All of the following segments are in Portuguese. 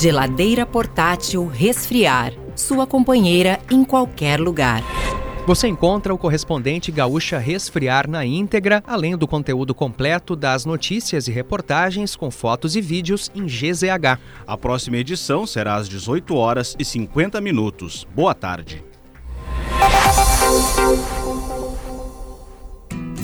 Geladeira portátil Resfriar. Sua companheira em qualquer lugar. Você encontra o correspondente Gaúcha Resfriar na íntegra, além do conteúdo completo das notícias e reportagens com fotos e vídeos em GZH. A próxima edição será às 18 horas e 50 minutos. Boa tarde.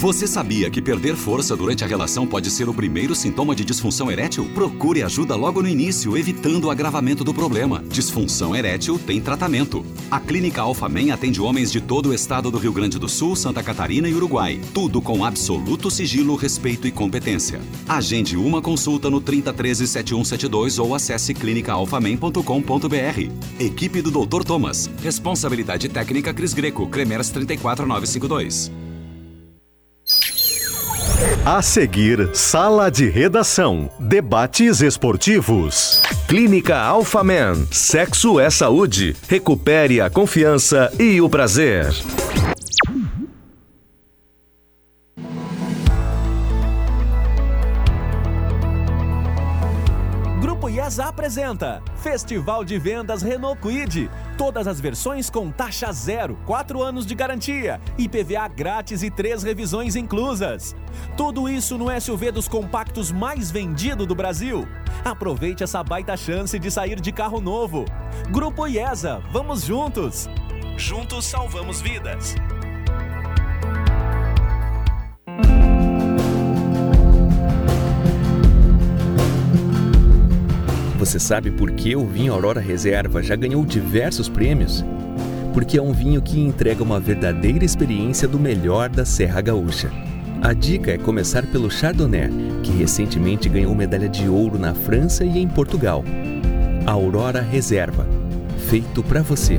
Você sabia que perder força durante a relação pode ser o primeiro sintoma de disfunção erétil? Procure ajuda logo no início, evitando o agravamento do problema. Disfunção erétil tem tratamento. A Clínica Alfamen atende homens de todo o estado do Rio Grande do Sul, Santa Catarina e Uruguai. Tudo com absoluto sigilo, respeito e competência. Agende uma consulta no 3013 7172 ou acesse clinicaalfamen.com.br. Equipe do Dr. Thomas. Responsabilidade técnica Cris Greco, Cremers 34952. A seguir, Sala de Redação. Debates esportivos. Clínica Alphaman. Sexo é saúde. Recupere a confiança e o prazer. Apresenta Festival de Vendas Renault Kwid. Todas as versões com taxa zero, 4 anos de garantia, IPVA grátis e 3 revisões inclusas. Tudo isso no SUV dos compactos mais vendido do Brasil. Aproveite essa baita chance de sair de carro novo. Grupo IESA, vamos juntos! Juntos salvamos vidas. Você sabe por que o vinho Aurora Reserva já ganhou diversos prêmios? Porque é um vinho que entrega uma verdadeira experiência do melhor da Serra Gaúcha. A dica é começar pelo Chardonnay, que recentemente ganhou medalha de ouro na França e em Portugal. Aurora Reserva, feito para você.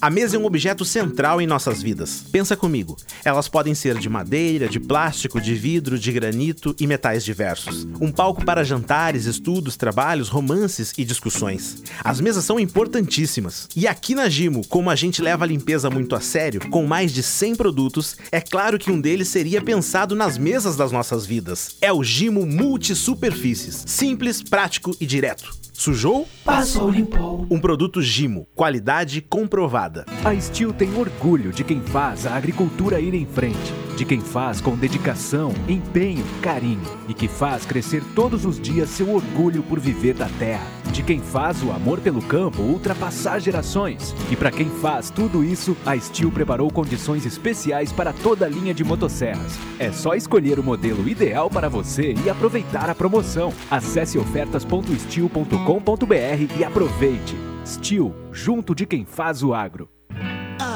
A mesa é um objeto central em nossas vidas. Pensa comigo. Elas podem ser de madeira, de plástico, de vidro, de granito e metais diversos. Um palco para jantares, estudos, trabalhos, romances e discussões. As mesas são importantíssimas. E aqui na Gimo, como a gente leva a limpeza muito a sério, com mais de 100 produtos, é claro que um deles seria pensado nas mesas das nossas vidas. É o Gimo Multi Superfícies. Simples, prático e direto. Sujou? Passou, limpou. Um produto Gimo, qualidade comprovada. A Steel tem orgulho de quem faz a agricultura ir em frente, de quem faz com dedicação, empenho, carinho e que faz crescer todos os dias seu orgulho por viver da terra, de quem faz o amor pelo campo ultrapassar gerações. E para quem faz tudo isso, a Steel preparou condições especiais para toda a linha de motosserras. É só escolher o modelo ideal para você e aproveitar a promoção. Acesse ofertas.steel.com www.steel.com.br e aproveite. Steel, junto de quem faz o agro.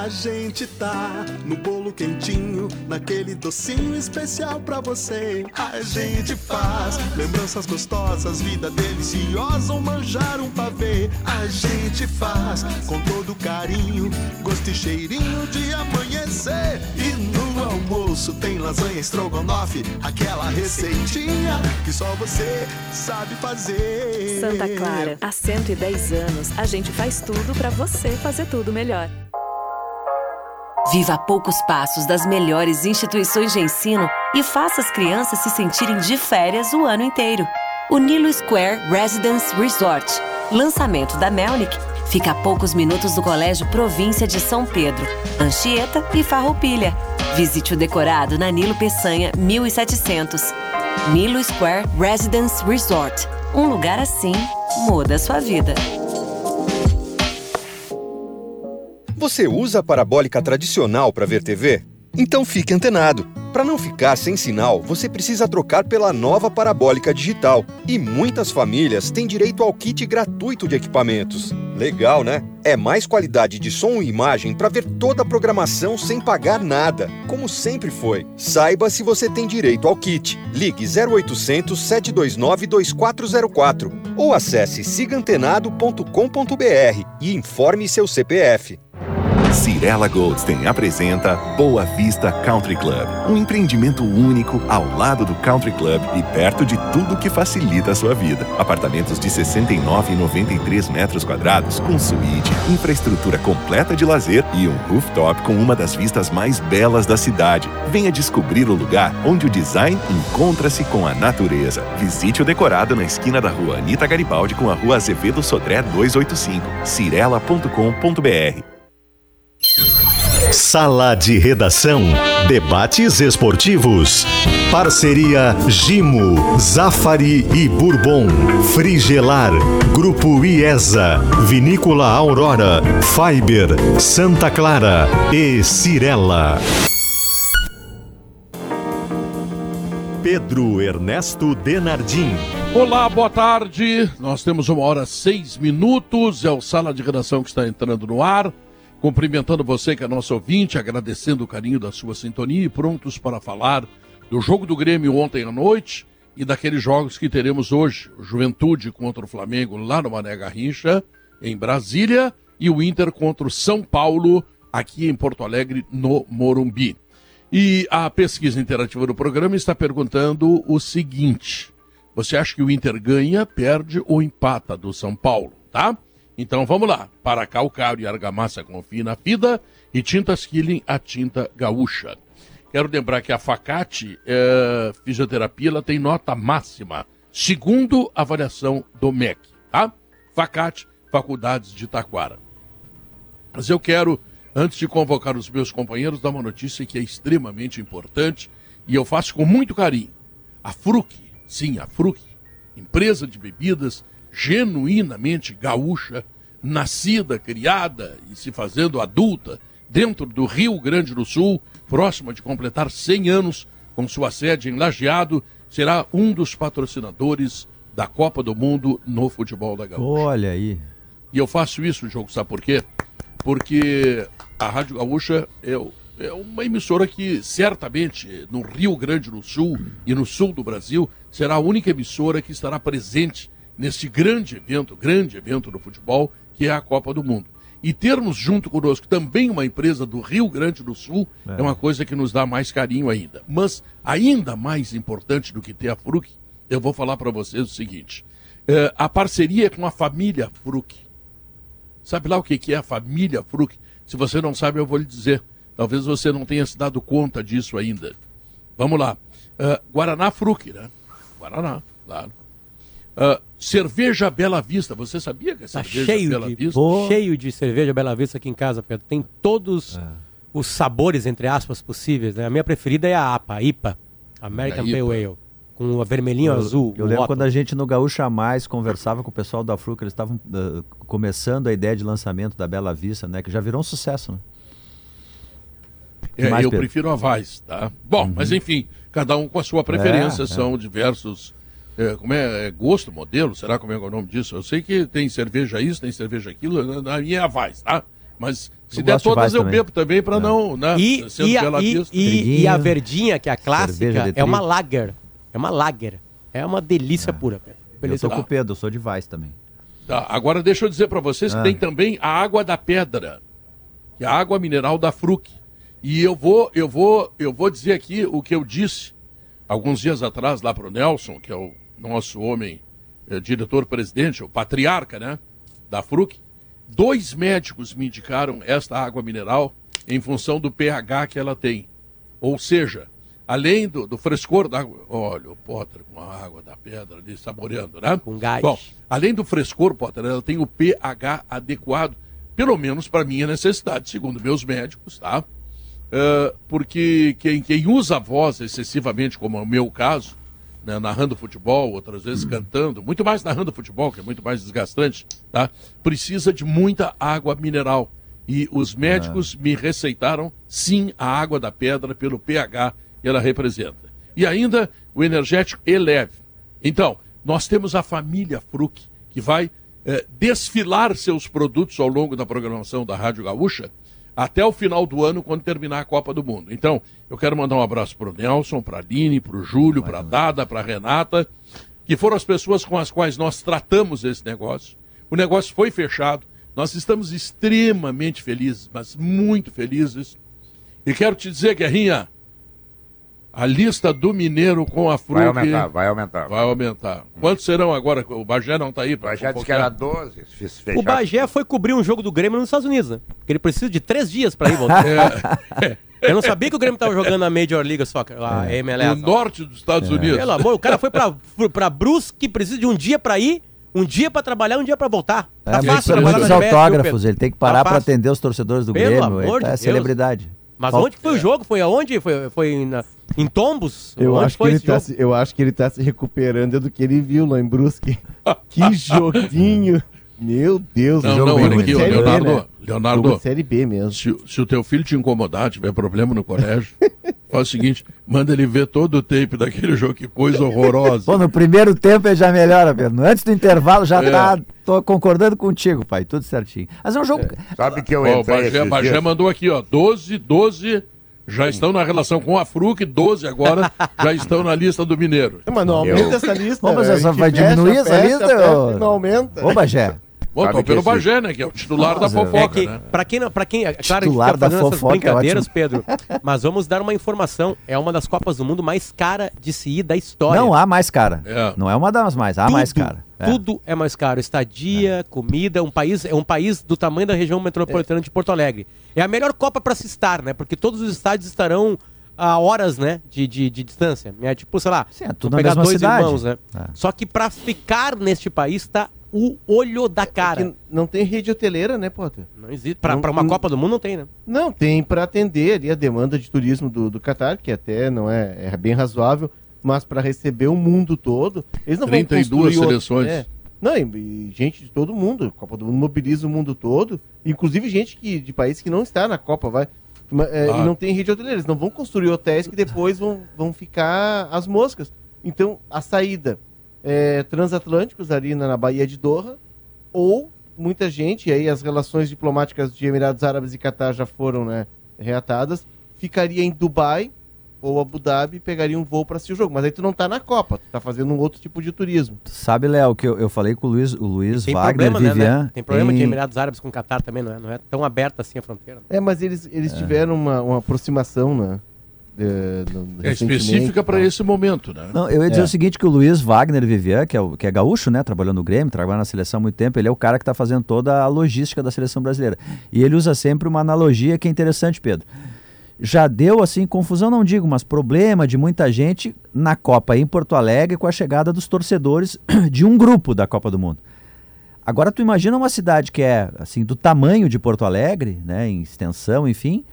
A gente tá no bolo quentinho, naquele docinho especial pra você. A gente faz lembranças gostosas, vida deliciosa, um manjar um pavê. A gente faz com todo carinho, gosto e cheirinho de amanhecer. E no almoço tem lasanha estrogonofe, aquela receitinha que só você sabe fazer. Santa Clara, há 110 anos, a gente faz tudo pra você fazer tudo melhor. Viva a poucos passos das melhores instituições de ensino e faça as crianças se sentirem de férias o ano inteiro. O Nilo Square Residence Resort, lançamento da Melnick, fica a poucos minutos do Colégio Província de São Pedro, Anchieta e Farroupilha. Visite o decorado na Nilo Peçanha 1700. Nilo Square Residence Resort. Um lugar assim muda a sua vida. Você usa a parabólica tradicional para ver TV? Então fique antenado. Para não ficar sem sinal, você precisa trocar pela nova parabólica digital. E muitas famílias têm direito ao kit gratuito de equipamentos. Legal, né? É mais qualidade de som e imagem para ver toda a programação sem pagar nada, como sempre foi. Saiba se você tem direito ao kit. Ligue 0800 729 2404 ou acesse sigantenado.com.br e informe seu CPF. Cirela Goldstein apresenta Boa Vista Country Club, um empreendimento único ao lado do Country Club e perto de tudo que facilita a sua vida. Apartamentos de 69 e 93 metros quadrados com suíte, infraestrutura completa de lazer e um rooftop com uma das vistas mais belas da cidade. Venha descobrir o lugar onde o design encontra-se com a natureza. Visite o decorado na esquina da rua Anita Garibaldi com a rua Azevedo Sodré 285, cirela.com.br. Sala de Redação. Debates esportivos. Parceria Gimo, Zafari e Bourbon. Frigelar. Grupo IESA. Vinícola Aurora. Fiber. Santa Clara. E Cirela. Pedro Ernesto Denardim. Olá, boa tarde. Nós temos uma hora seis minutos. É o Sala de Redação que está entrando no ar. Cumprimentando você que é nosso ouvinte, agradecendo o carinho da sua sintonia e prontos para falar do jogo do Grêmio ontem à noite e daqueles jogos que teremos hoje. Juventude contra o Flamengo lá no Mané Garrincha, em Brasília, e o Inter contra o São Paulo, aqui em Porto Alegre, no Morumbi. E a pesquisa interativa do programa está perguntando o seguinte: você acha que o Inter ganha, perde ou empata do São Paulo, tá? Então vamos lá. Para calcário e argamassa confie na FIDA e tintas Killing a tinta gaúcha. Quero lembrar que a Facate é, Fisioterapia ela tem nota máxima, segundo a avaliação do MEC, tá? Facate, Faculdades de Taquara. Mas eu quero, antes de convocar os meus companheiros, dar uma notícia que é extremamente importante e eu faço com muito carinho. A Fruc, sim, a Fruc, empresa de bebidas genuinamente gaúcha, nascida, criada e se fazendo adulta dentro do Rio Grande do Sul, próxima de completar 100 anos, com sua sede em Lajeado, será um dos patrocinadores da Copa do Mundo no futebol da Gaúcha. Olha aí. E eu faço isso, jogo, sabe por quê? Porque a Rádio Gaúcha é, é uma emissora que certamente no Rio Grande do Sul e no sul do Brasil será a única emissora que estará presente nesse grande evento, grande evento do futebol, que é a Copa do Mundo. E termos junto conosco também uma empresa do Rio Grande do Sul é, é uma coisa que nos dá mais carinho ainda. Mas ainda mais importante do que ter a Fruc, eu vou falar para vocês o seguinte: é, a parceria com a família Fruc. Sabe lá o que, que é a família Fruc? Se você não sabe, eu vou lhe dizer. Talvez você não tenha se dado conta disso ainda. Vamos lá. Uh, Guaraná Fruc, né? Guaraná, claro. Uh, cerveja Bela Vista, você sabia que é tá cerveja cheio Bela de, Vista? Cheio de cerveja Bela Vista aqui em casa, Pedro. Tem todos é. os sabores, entre aspas, possíveis. Né? A minha preferida é a APA, a IPA, American Pale Ale. Com a vermelhinho eu, azul. Eu lembro quando a gente no Gaúcha Mais conversava com o pessoal da Fruca, eles estavam uh, começando a ideia de lançamento da Bela Vista, né? Que já virou um sucesso, né? É, mais, eu Pedro? prefiro a Vaz, tá? Bom, uhum. mas enfim, cada um com a sua preferência, é, são é. diversos é, como é, é, gosto, modelo, será como é, o nome disso? Eu sei que tem cerveja isso, tem cerveja aquilo, na minha é a Vaz, tá? Mas se eu der todas eu também. bebo também para é. não, né? E, e, a, e, e, e, a verdinha, que é a clássica, é uma lager. É uma lager. É uma delícia é. pura. Beleza. Eu tô com o Pedro, eu sou de Vaz também. Tá, agora deixa eu dizer para vocês que ah. tem também a água da pedra, que é a água mineral da Fruc. E eu vou, eu vou, eu vou dizer aqui o que eu disse alguns dias atrás lá para o Nelson, que é o nosso homem, é, diretor-presidente, o patriarca, né, da FRUC, dois médicos me indicaram esta água mineral em função do pH que ela tem. Ou seja, além do, do frescor da água. Olha, o Potter com a água da pedra ali saboreando, né? Com gás. Bom, além do frescor, Potter, ela tem o pH adequado, pelo menos para minha necessidade, segundo meus médicos, tá? Uh, porque quem, quem usa a voz excessivamente, como é o meu caso, né, narrando futebol, outras vezes cantando, muito mais narrando futebol, que é muito mais desgastante, tá? Precisa de muita água mineral. E os médicos me receitaram, sim, a água da pedra pelo pH que ela representa. E ainda o energético Eleve. Então, nós temos a família Fruc, que vai eh, desfilar seus produtos ao longo da programação da Rádio Gaúcha, até o final do ano, quando terminar a Copa do Mundo. Então, eu quero mandar um abraço para o Nelson, para a Aline, para o Júlio, para a Dada, para a Renata, que foram as pessoas com as quais nós tratamos esse negócio. O negócio foi fechado, Nós estamos extremamente felizes, mas muito felizes. E quero te dizer, Guerrinha, a lista do Mineiro com a Fruc... Vai aumentar, vai aumentar. Vai aumentar. Quantos serão agora? O Bagé não está aí para Já disse que era 12. fiz fechar. O Bagé foi cobrir um jogo do Grêmio nos Estados Unidos, né? Porque ele precisa de três dias pra ir e voltar. É. Eu não sabia que o Grêmio tava jogando na Major League Soccer, lá, a MLS. No norte dos Estados É. Unidos. Pelo amor, o cara foi pra, pra Brusque, precisa de um dia pra ir, um dia pra trabalhar, um dia pra voltar. É, Tá muito- fácil na Liberta, viu, autógrafos, ele tem que Tá parar para fácil. atender os torcedores do Pelo Grêmio. amor Ele de tá, é Deus. celebridade. Mas Falta- onde foi o jogo? Foi aonde? Foi, foi em, na- em Tombos? Eu onde acho, que ele tá se, eu acho que ele tá se recuperando do que ele viu lá em Brusque. que joguinho! Meu Deus, Não, não, bem olha aqui, ó, Série B, Leonardo, né? Leonardo. Jogo de Série B mesmo. Se, se o teu filho te incomodar, tiver problema no colégio, faz o seguinte, manda ele ver todo o tape daquele jogo, que coisa horrorosa. Pô, no primeiro tempo ele já melhora, Pedro. Antes do intervalo já É. tá. Tô concordando contigo, pai. Tudo certinho. Mas é um jogo. Sabe que eu Ó, o entrei Bagé, Bagé mandou aqui, ó, 12, 12 já estão na relação com a Fruc, 12 agora já estão na lista do Mineiro. Mas não aumenta essa lista. Ô, mas né? gente vai fecha, diminuir essa fecha, lista, fecha e Não aumenta. Ô, Bagé. Bom, pelo esse- Bagé, né, que é o titular da É fofoca, que, né? pra quem, não- pra quem, é claro, a gente Titular fica da fofoca é brincadeiras, ótimo. Pedro, mas vamos dar uma informação. É uma das Copas do Mundo mais cara de se ir da história. Não há mais cara. É. Não é uma das mais, há Tudo, mais cara. É. Tudo é mais caro. Estadia, comida, um país, é um país do tamanho da região metropolitana de Porto Alegre. É a melhor Copa para se estar, né? Porque todos os estádios estarão a horas, né, de, de, de distância. É tipo, sei lá, Sim, é tudo pegar mesma dois cidade. irmãos, né? É. Só que para ficar neste país tá o olho da cara. É que não tem rede hoteleira, né, Potter? Não existe. Pra, Não- pra uma não- Copa do Mundo não tem, né? Não, tem para atender ali a demanda de turismo do, do Qatar, que até não é, é bem razoável, mas para receber o mundo todo, eles não 32 vão construir outro- seleções. É. Não, e, e gente de todo mundo, a Copa do Mundo mobiliza o mundo todo, inclusive gente que, de países que não está na Copa, vai. É, Ah. E não tem rede hoteleira, eles não vão construir hotéis que depois vão, vão ficar as moscas. Então, a saída é, transatlânticos ali na, na Baía de Doha, ou muita gente, e aí as relações diplomáticas de Emirados Árabes e Catar já foram né, reatadas, ficaria em Dubai ou Abu Dhabi e pegaria um voo para assistir o jogo. Mas aí tu não tá na Copa, tu tá fazendo um outro tipo de turismo. Sabe, Léo, que eu, eu falei com o Luiz, o Luiz Tem Wagner problema, né, Vivian. né? Tem problema em- de Emirados Árabes com o Catar também, não é, não é tão aberta assim a fronteira. É, mas eles, eles tiveram uma, uma aproximação, né? É específica para esse momento, né? Não, eu ia dizer É. o seguinte, que o Luiz Wagner Vivian, que é, o, que é gaúcho, né, trabalhando no Grêmio, trabalha na seleção há muito tempo, ele é o cara que está fazendo toda a logística da seleção brasileira. E ele usa sempre uma analogia que é interessante, Pedro. Já deu, assim, confusão, não digo, mas problema de muita gente na Copa em Porto Alegre com a chegada dos torcedores de um grupo da Copa do Mundo. Agora tu imagina uma cidade que é, assim, do tamanho de Porto Alegre, né, em extensão, enfim,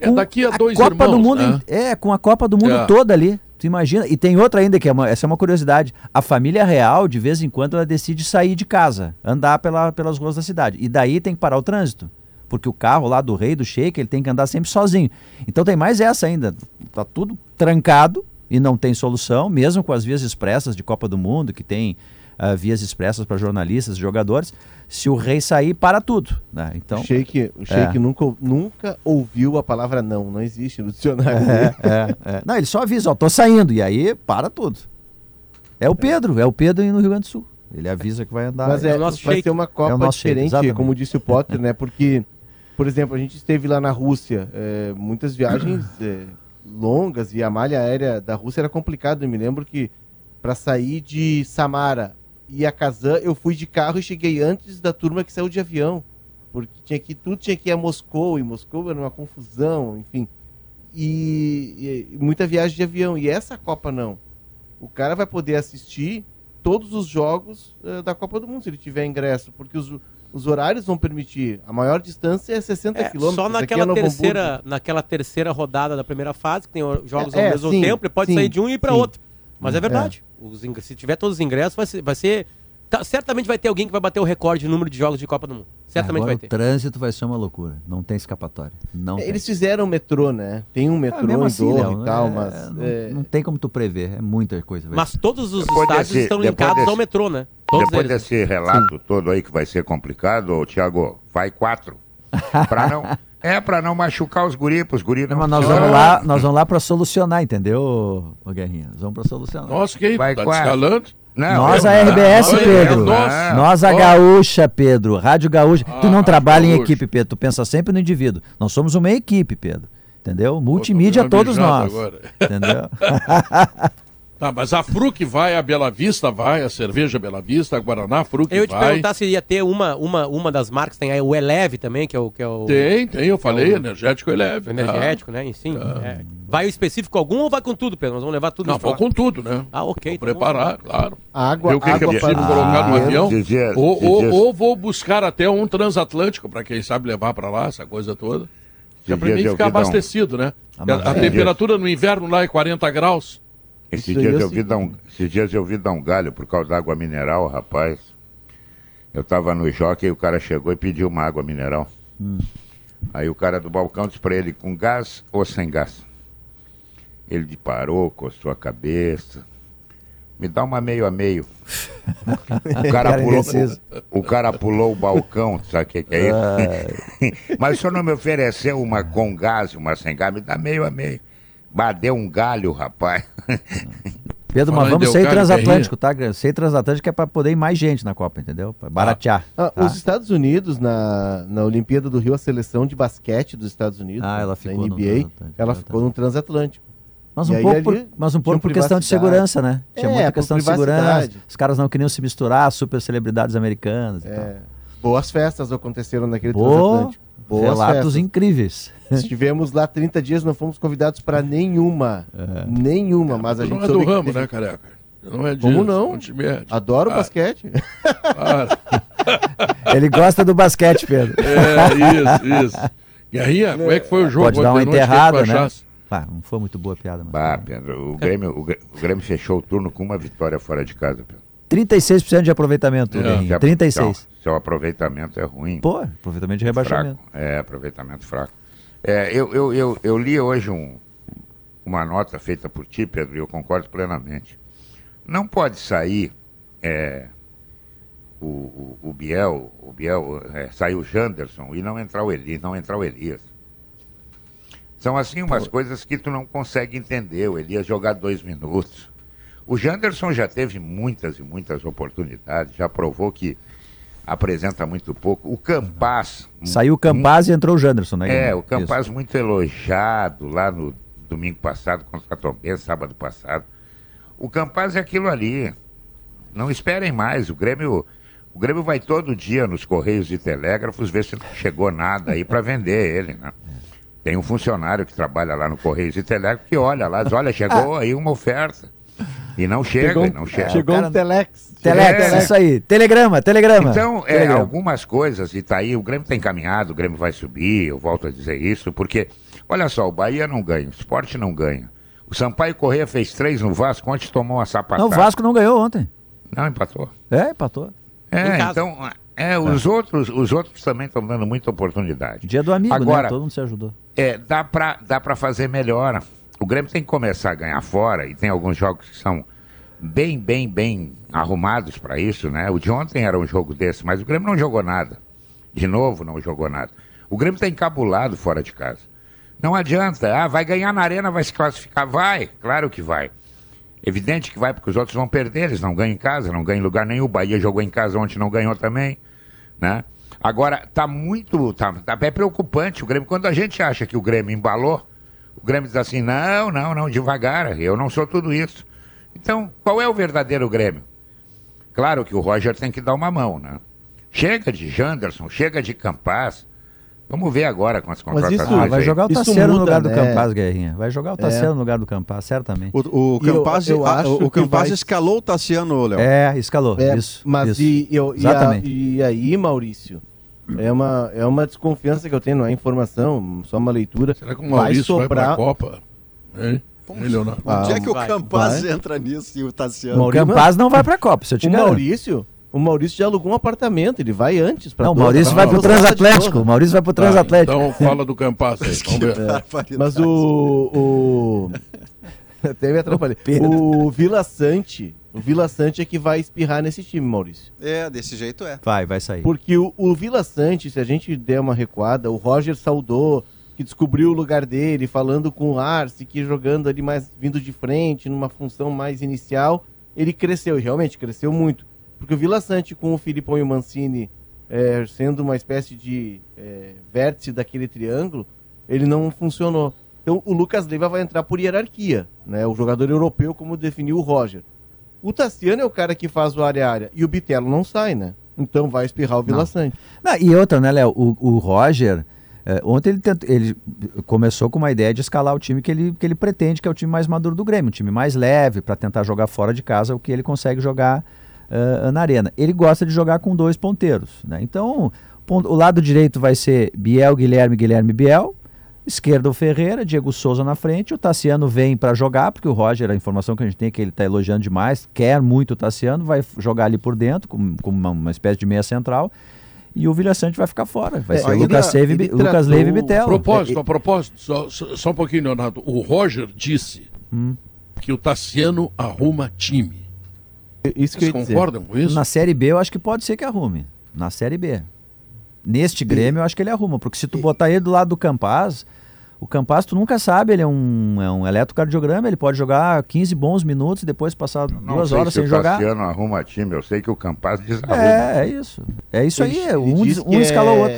É daqui a dois Copa irmãos, do Mundo, né? é, com a Copa do Mundo É. toda ali. Tu imagina? E tem outra ainda que é uma, essa é uma curiosidade. A família real, de vez em quando, ela decide sair de casa, andar pela, pelas ruas da cidade. E daí tem que parar o trânsito. Porque o carro lá do rei, do sheik, ele tem que andar sempre sozinho. Então tem mais essa ainda. Tá tudo trancado e não tem solução, mesmo com as vias expressas de Copa do Mundo, que tem ah, vias expressas para jornalistas e jogadores. Se o rei sair, para tudo. Né? Então, o Sheik, o Sheik é. nunca, nunca ouviu a palavra não, não existe no dicionário. É, é, é. Não, ele só avisa, ó, tô saindo. E aí, para tudo. É o Pedro, é o Pedro no Rio Grande do Sul. Ele avisa que vai andar. Mas é, vai ser uma Copa É o nosso diferente, exatamente. como disse o Potter, né? Porque, por exemplo, a gente esteve lá na Rússia, é, muitas viagens é, longas e a malha aérea da Rússia era complicada. Eu me lembro que para sair de Samara e a Kazan, eu fui de carro e cheguei antes da turma que saiu de avião. Porque tinha que, tudo tinha que ir a Moscou, e Moscou era uma confusão, enfim. E, e muita viagem de avião. E essa Copa não. O cara vai poder assistir todos os jogos eh, da Copa do Mundo, se ele tiver ingresso, porque os, os horários vão permitir. A maior distância é 60 É, quilômetros. só é naquela Novo terceira, Hamburgo. naquela terceira rodada da primeira fase, que tem jogos É, ao é, mesmo sim, tempo, ele pode sim, sair de um e ir para outro. Mas é É. verdade. Os ingressos- se tiver todos os ingressos, vai ser. Vai ser tá- certamente vai ter alguém que vai bater o recorde de número de jogos de Copa do Mundo. Certamente Agora vai ter. o trânsito vai ser uma loucura. Não tem escapatória. Não tem. Eles fizeram o metrô, né? Tem um metrô Ah, mesmo em assim, Doha e tal, é, mas... não, é, não tem como tu prever. É muita coisa. vai Mas todos os estádios estão desse- ao metrô, né? Todos Depois eles. desse relato todo aí que vai ser complicado, ô, Thiago, vai quatro. Pra não, É, pra não machucar os guris, os guris não Mas nós vamos lá, nós vamos lá para solucionar, entendeu, ô Guerrinha? Nós vamos para solucionar. Nossa, que Vai tá quase. descalando? nós eu a não, RBS, não, Pedro. não. Nós a Gaúcha, Pedro. Rádio Gaúcha. tu não Ah, trabalha em equipe, Pedro. Tu pensa sempre no indivíduo. Nós somos uma equipe, Pedro. Entendeu? Multimídia todos nós. agora. Entendeu? Tá, mas a Fruc vai, a Bela Vista vai, a cerveja Bela Vista, a Guaraná Fruc Eu ia te vai. perguntar se ia ter uma, uma, uma das marcas, tem aí o Eleve também, que é o. Que é o Tem, tem, eu falei, é o- energético e leve. o energético, né? Sim. é. Vai o específico algum ou vai com tudo, Pedro? Nós vamos levar tudo Não, pra vou com tudo, né? Ah, ok. Vou preparar, claro. Água, Ver o que, que é água possível para- colocar no avião. ou, ou- ou vou buscar até um transatlântico, para quem sabe levar para lá, essa coisa toda. Que é dias mim eu ficar abastecido, né? Ah, a a temperatura no inverno lá é 40 graus. Esses Isso dias, eu eu vi sei. dar um, esses dias eu vi dar um galho por causa da água mineral, rapaz. Eu tava no jockey e o cara chegou e pediu uma água mineral. Aí o cara do balcão disse pra ele, com gás ou sem gás? Ele parou, coçou a cabeça. Me dá uma meio a meio. O cara, Cara pulou, o, o cara pulou o balcão, sabe o que, que é isso? Mas o senhor não me ofereceu uma com gás uma sem gás? Me dá meio a meio. Bateu um galho, rapaz. Pedro, mas vamos Delcário transatlântico, tá? Sair transatlântico é para poder ir mais gente na Copa, entendeu? Pra baratear. Ah, tá? Os Estados Unidos, na, na Olimpíada do Rio, a seleção de basquete dos Estados Unidos, Ah, ela ficou no NBA, ela ficou no transatlântico. Mas um pouco, por, mas um pouco por questão de segurança, né? Tinha É, muita questão de segurança. Os caras não queriam se misturar, super celebridades americanas. e tal. É, boas festas aconteceram naquele Pô, transatlântico. Boas relatos festas. incríveis. Estivemos lá 30 dias, não fomos convidados para nenhuma. Nenhuma, mas a gente não é do ramo, teve- né, careca? Não é disso. Como não? mete. Adoro Ah, basquete. claro. Ele gosta do basquete, Pedro. É, isso, isso. Guerrinha, como é que foi o jogo? Pode dar uma tu enterrada, né? Ah, não foi muito boa a piada, mas. Bah, Pedro, o Grêmio, o, Grê- o Grêmio fechou o turno com uma vitória fora de casa, Pedro. 36% de aproveitamento, Guerrinha. Seu- 36. Seu, seu aproveitamento é ruim. Pô, aproveitamento de rebaixamento. Fraco. É, aproveitamento fraco. É, eu, eu, eu, eu li hoje um, uma nota feita por ti, Pedro, e eu concordo plenamente. Não pode sair é, o, o, o Biel, o Biel é, sair o Janderson e não entrar o Elias, não entrar o Elias. São assim umas coisas que tu não consegue entender. O Elias jogar dois minutos. O Janderson já teve muitas e muitas oportunidades, já provou que apresenta muito pouco. O Campaz. Saiu o Campaz e entrou o Janderson, né? É, o Campaz muito elogiado lá no domingo passado contra a Tombense, sábado passado. O Campaz é aquilo ali. Não esperem mais. O Grêmio, o Grêmio vai todo dia nos Correios e Telégrafos ver se não chegou nada aí para vender ele, né? Tem um funcionário que trabalha lá no Correios e Telégrafos que olha lá, diz, olha, chegou aí uma oferta. E não chega, Chegou não chega. chegou um Telex. Telex, É. isso aí. Telegrama, telegrama. Então, é, Telegrama. algumas coisas, e tá aí, o Grêmio está encaminhado, o Grêmio vai subir, eu volto a dizer isso, porque, olha só, o Bahia não ganha, o Sport não ganha. O Sampaio Correia fez três no Vasco, ontem tomou uma sapatada. Não, o Vasco não ganhou ontem. Não, empatou. É, empatou. É, então, é, os, Outros, os outros também estão dando muita oportunidade. Dia do amigo, Agora, né? Todo mundo se ajudou. É, dá pra, dá pra fazer melhor. O Grêmio tem que começar a ganhar fora e tem alguns jogos que são bem, bem, bem arrumados para isso, né? O de ontem era um jogo desse, mas o Grêmio não jogou nada. De novo, não jogou nada. O Grêmio está encabulado fora de casa. Não adianta. Ah, vai ganhar na arena, vai se classificar. Vai, claro que vai. Evidente que vai, porque os outros vão perder, eles não ganham em casa, não ganham em lugar nenhum. O Bahia jogou em casa ontem, não ganhou também, né? Agora, tá muito, tá, tá é preocupante o Grêmio. Quando a gente acha que o Grêmio embalou, Grêmio diz assim, não, não, não, devagar, eu não sou tudo isso. Então, qual é o verdadeiro Grêmio? Claro que o Roger tem que dar uma mão, né? Chega de Janderson, chega de Campaz. Vamos ver agora com as contratações. Ah, vai jogar o Isso Tassiano no lugar do né? Campaz, Guerrinha. Vai jogar o É. Tassiano no lugar do Campaz, certamente. O, o eu- Campaz, eu a- acho o Campaz vai- escalou o Tassiano, Léo. É, escalou. É, isso. mas isso. E, eu, e, a- Exatamente. e aí, Maurício? É uma, é uma desconfiança que eu tenho, não é informação, só uma leitura. Será que o Maurício vai, sobrar. pra Copa? Hein? Hein, Leonardo? Onde é que o vai, Campaz vai. entra nisso e o Tassiano? O Campaz não vai pra Copa, se eu te O garanto. Maurício, o Maurício já alugou um apartamento, ele vai antes pra Não, o Maurício pra vai pro Doha, Transatlético. O Maurício vai pro Tá, Transatlético. então fala do Campaz aí, vamos ver. É, mas o. o... Até me atrapalhei. O Vila Sante O Vila Sante é que vai espirrar nesse time, Maurício. É, desse jeito é. Vai, vai sair. Porque o, o Vila Sante, se a gente der uma recuada, o Roger saudou, que descobriu o lugar dele, falando com o Arce, que jogando ali mais vindo de frente, numa função mais inicial, ele cresceu, e realmente cresceu muito. Porque o Vila Sante com o Filipão e o Mancini é, sendo uma espécie de é, vértice daquele triângulo, ele não funcionou. Então o Lucas Leiva vai entrar por hierarquia, né? O jogador europeu, como definiu o Roger. O Tassiano é o cara que faz o área a área e o Bitelo não sai, né? Então vai espirrar o Vila Não. Sante. Não, e outra, né, Léo? O, o Roger, eh, ontem ele, tentou- ele começou com uma ideia de escalar o time que ele, que ele pretende, que é o time mais maduro do Grêmio, um time mais leve, para tentar jogar fora de casa o que ele consegue jogar eh, na arena. Ele gosta de jogar com dois ponteiros, né? Então, o lado direito vai ser Biel, Guilherme, Guilherme, Biel. Esquerda o Ferreira, Diego Souza na frente. O Tassiano vem para jogar, porque o Roger, a informação que a gente tem é que ele está elogiando demais, quer muito o Tassiano, vai jogar ali por dentro, como, como uma, uma espécie de meia central. E o Vilha Sante vai ficar fora. Vai É, ser Lucas, tra- Seve, ele Lucas Leiva e Bitelo. A propósito, a propósito, só, só um pouquinho, Leonardo. O Roger disse Hum. que o Tassiano arruma time. Isso Vocês concordam com isso? Na Série B eu acho que pode ser que arrume. Na Série B. Neste Grêmio eu acho que ele arruma, porque se tu botar ele do lado do Campaz, o Campaz tu nunca sabe, ele é um, é um eletrocardiograma, ele pode jogar 15 bons minutos e depois passar Não duas sei horas se sem o jogar. Tassiano arruma time, eu sei que o Campaz desarruma. É, é isso. É isso aí, Ele- um, ele diz um que escala o é- outro.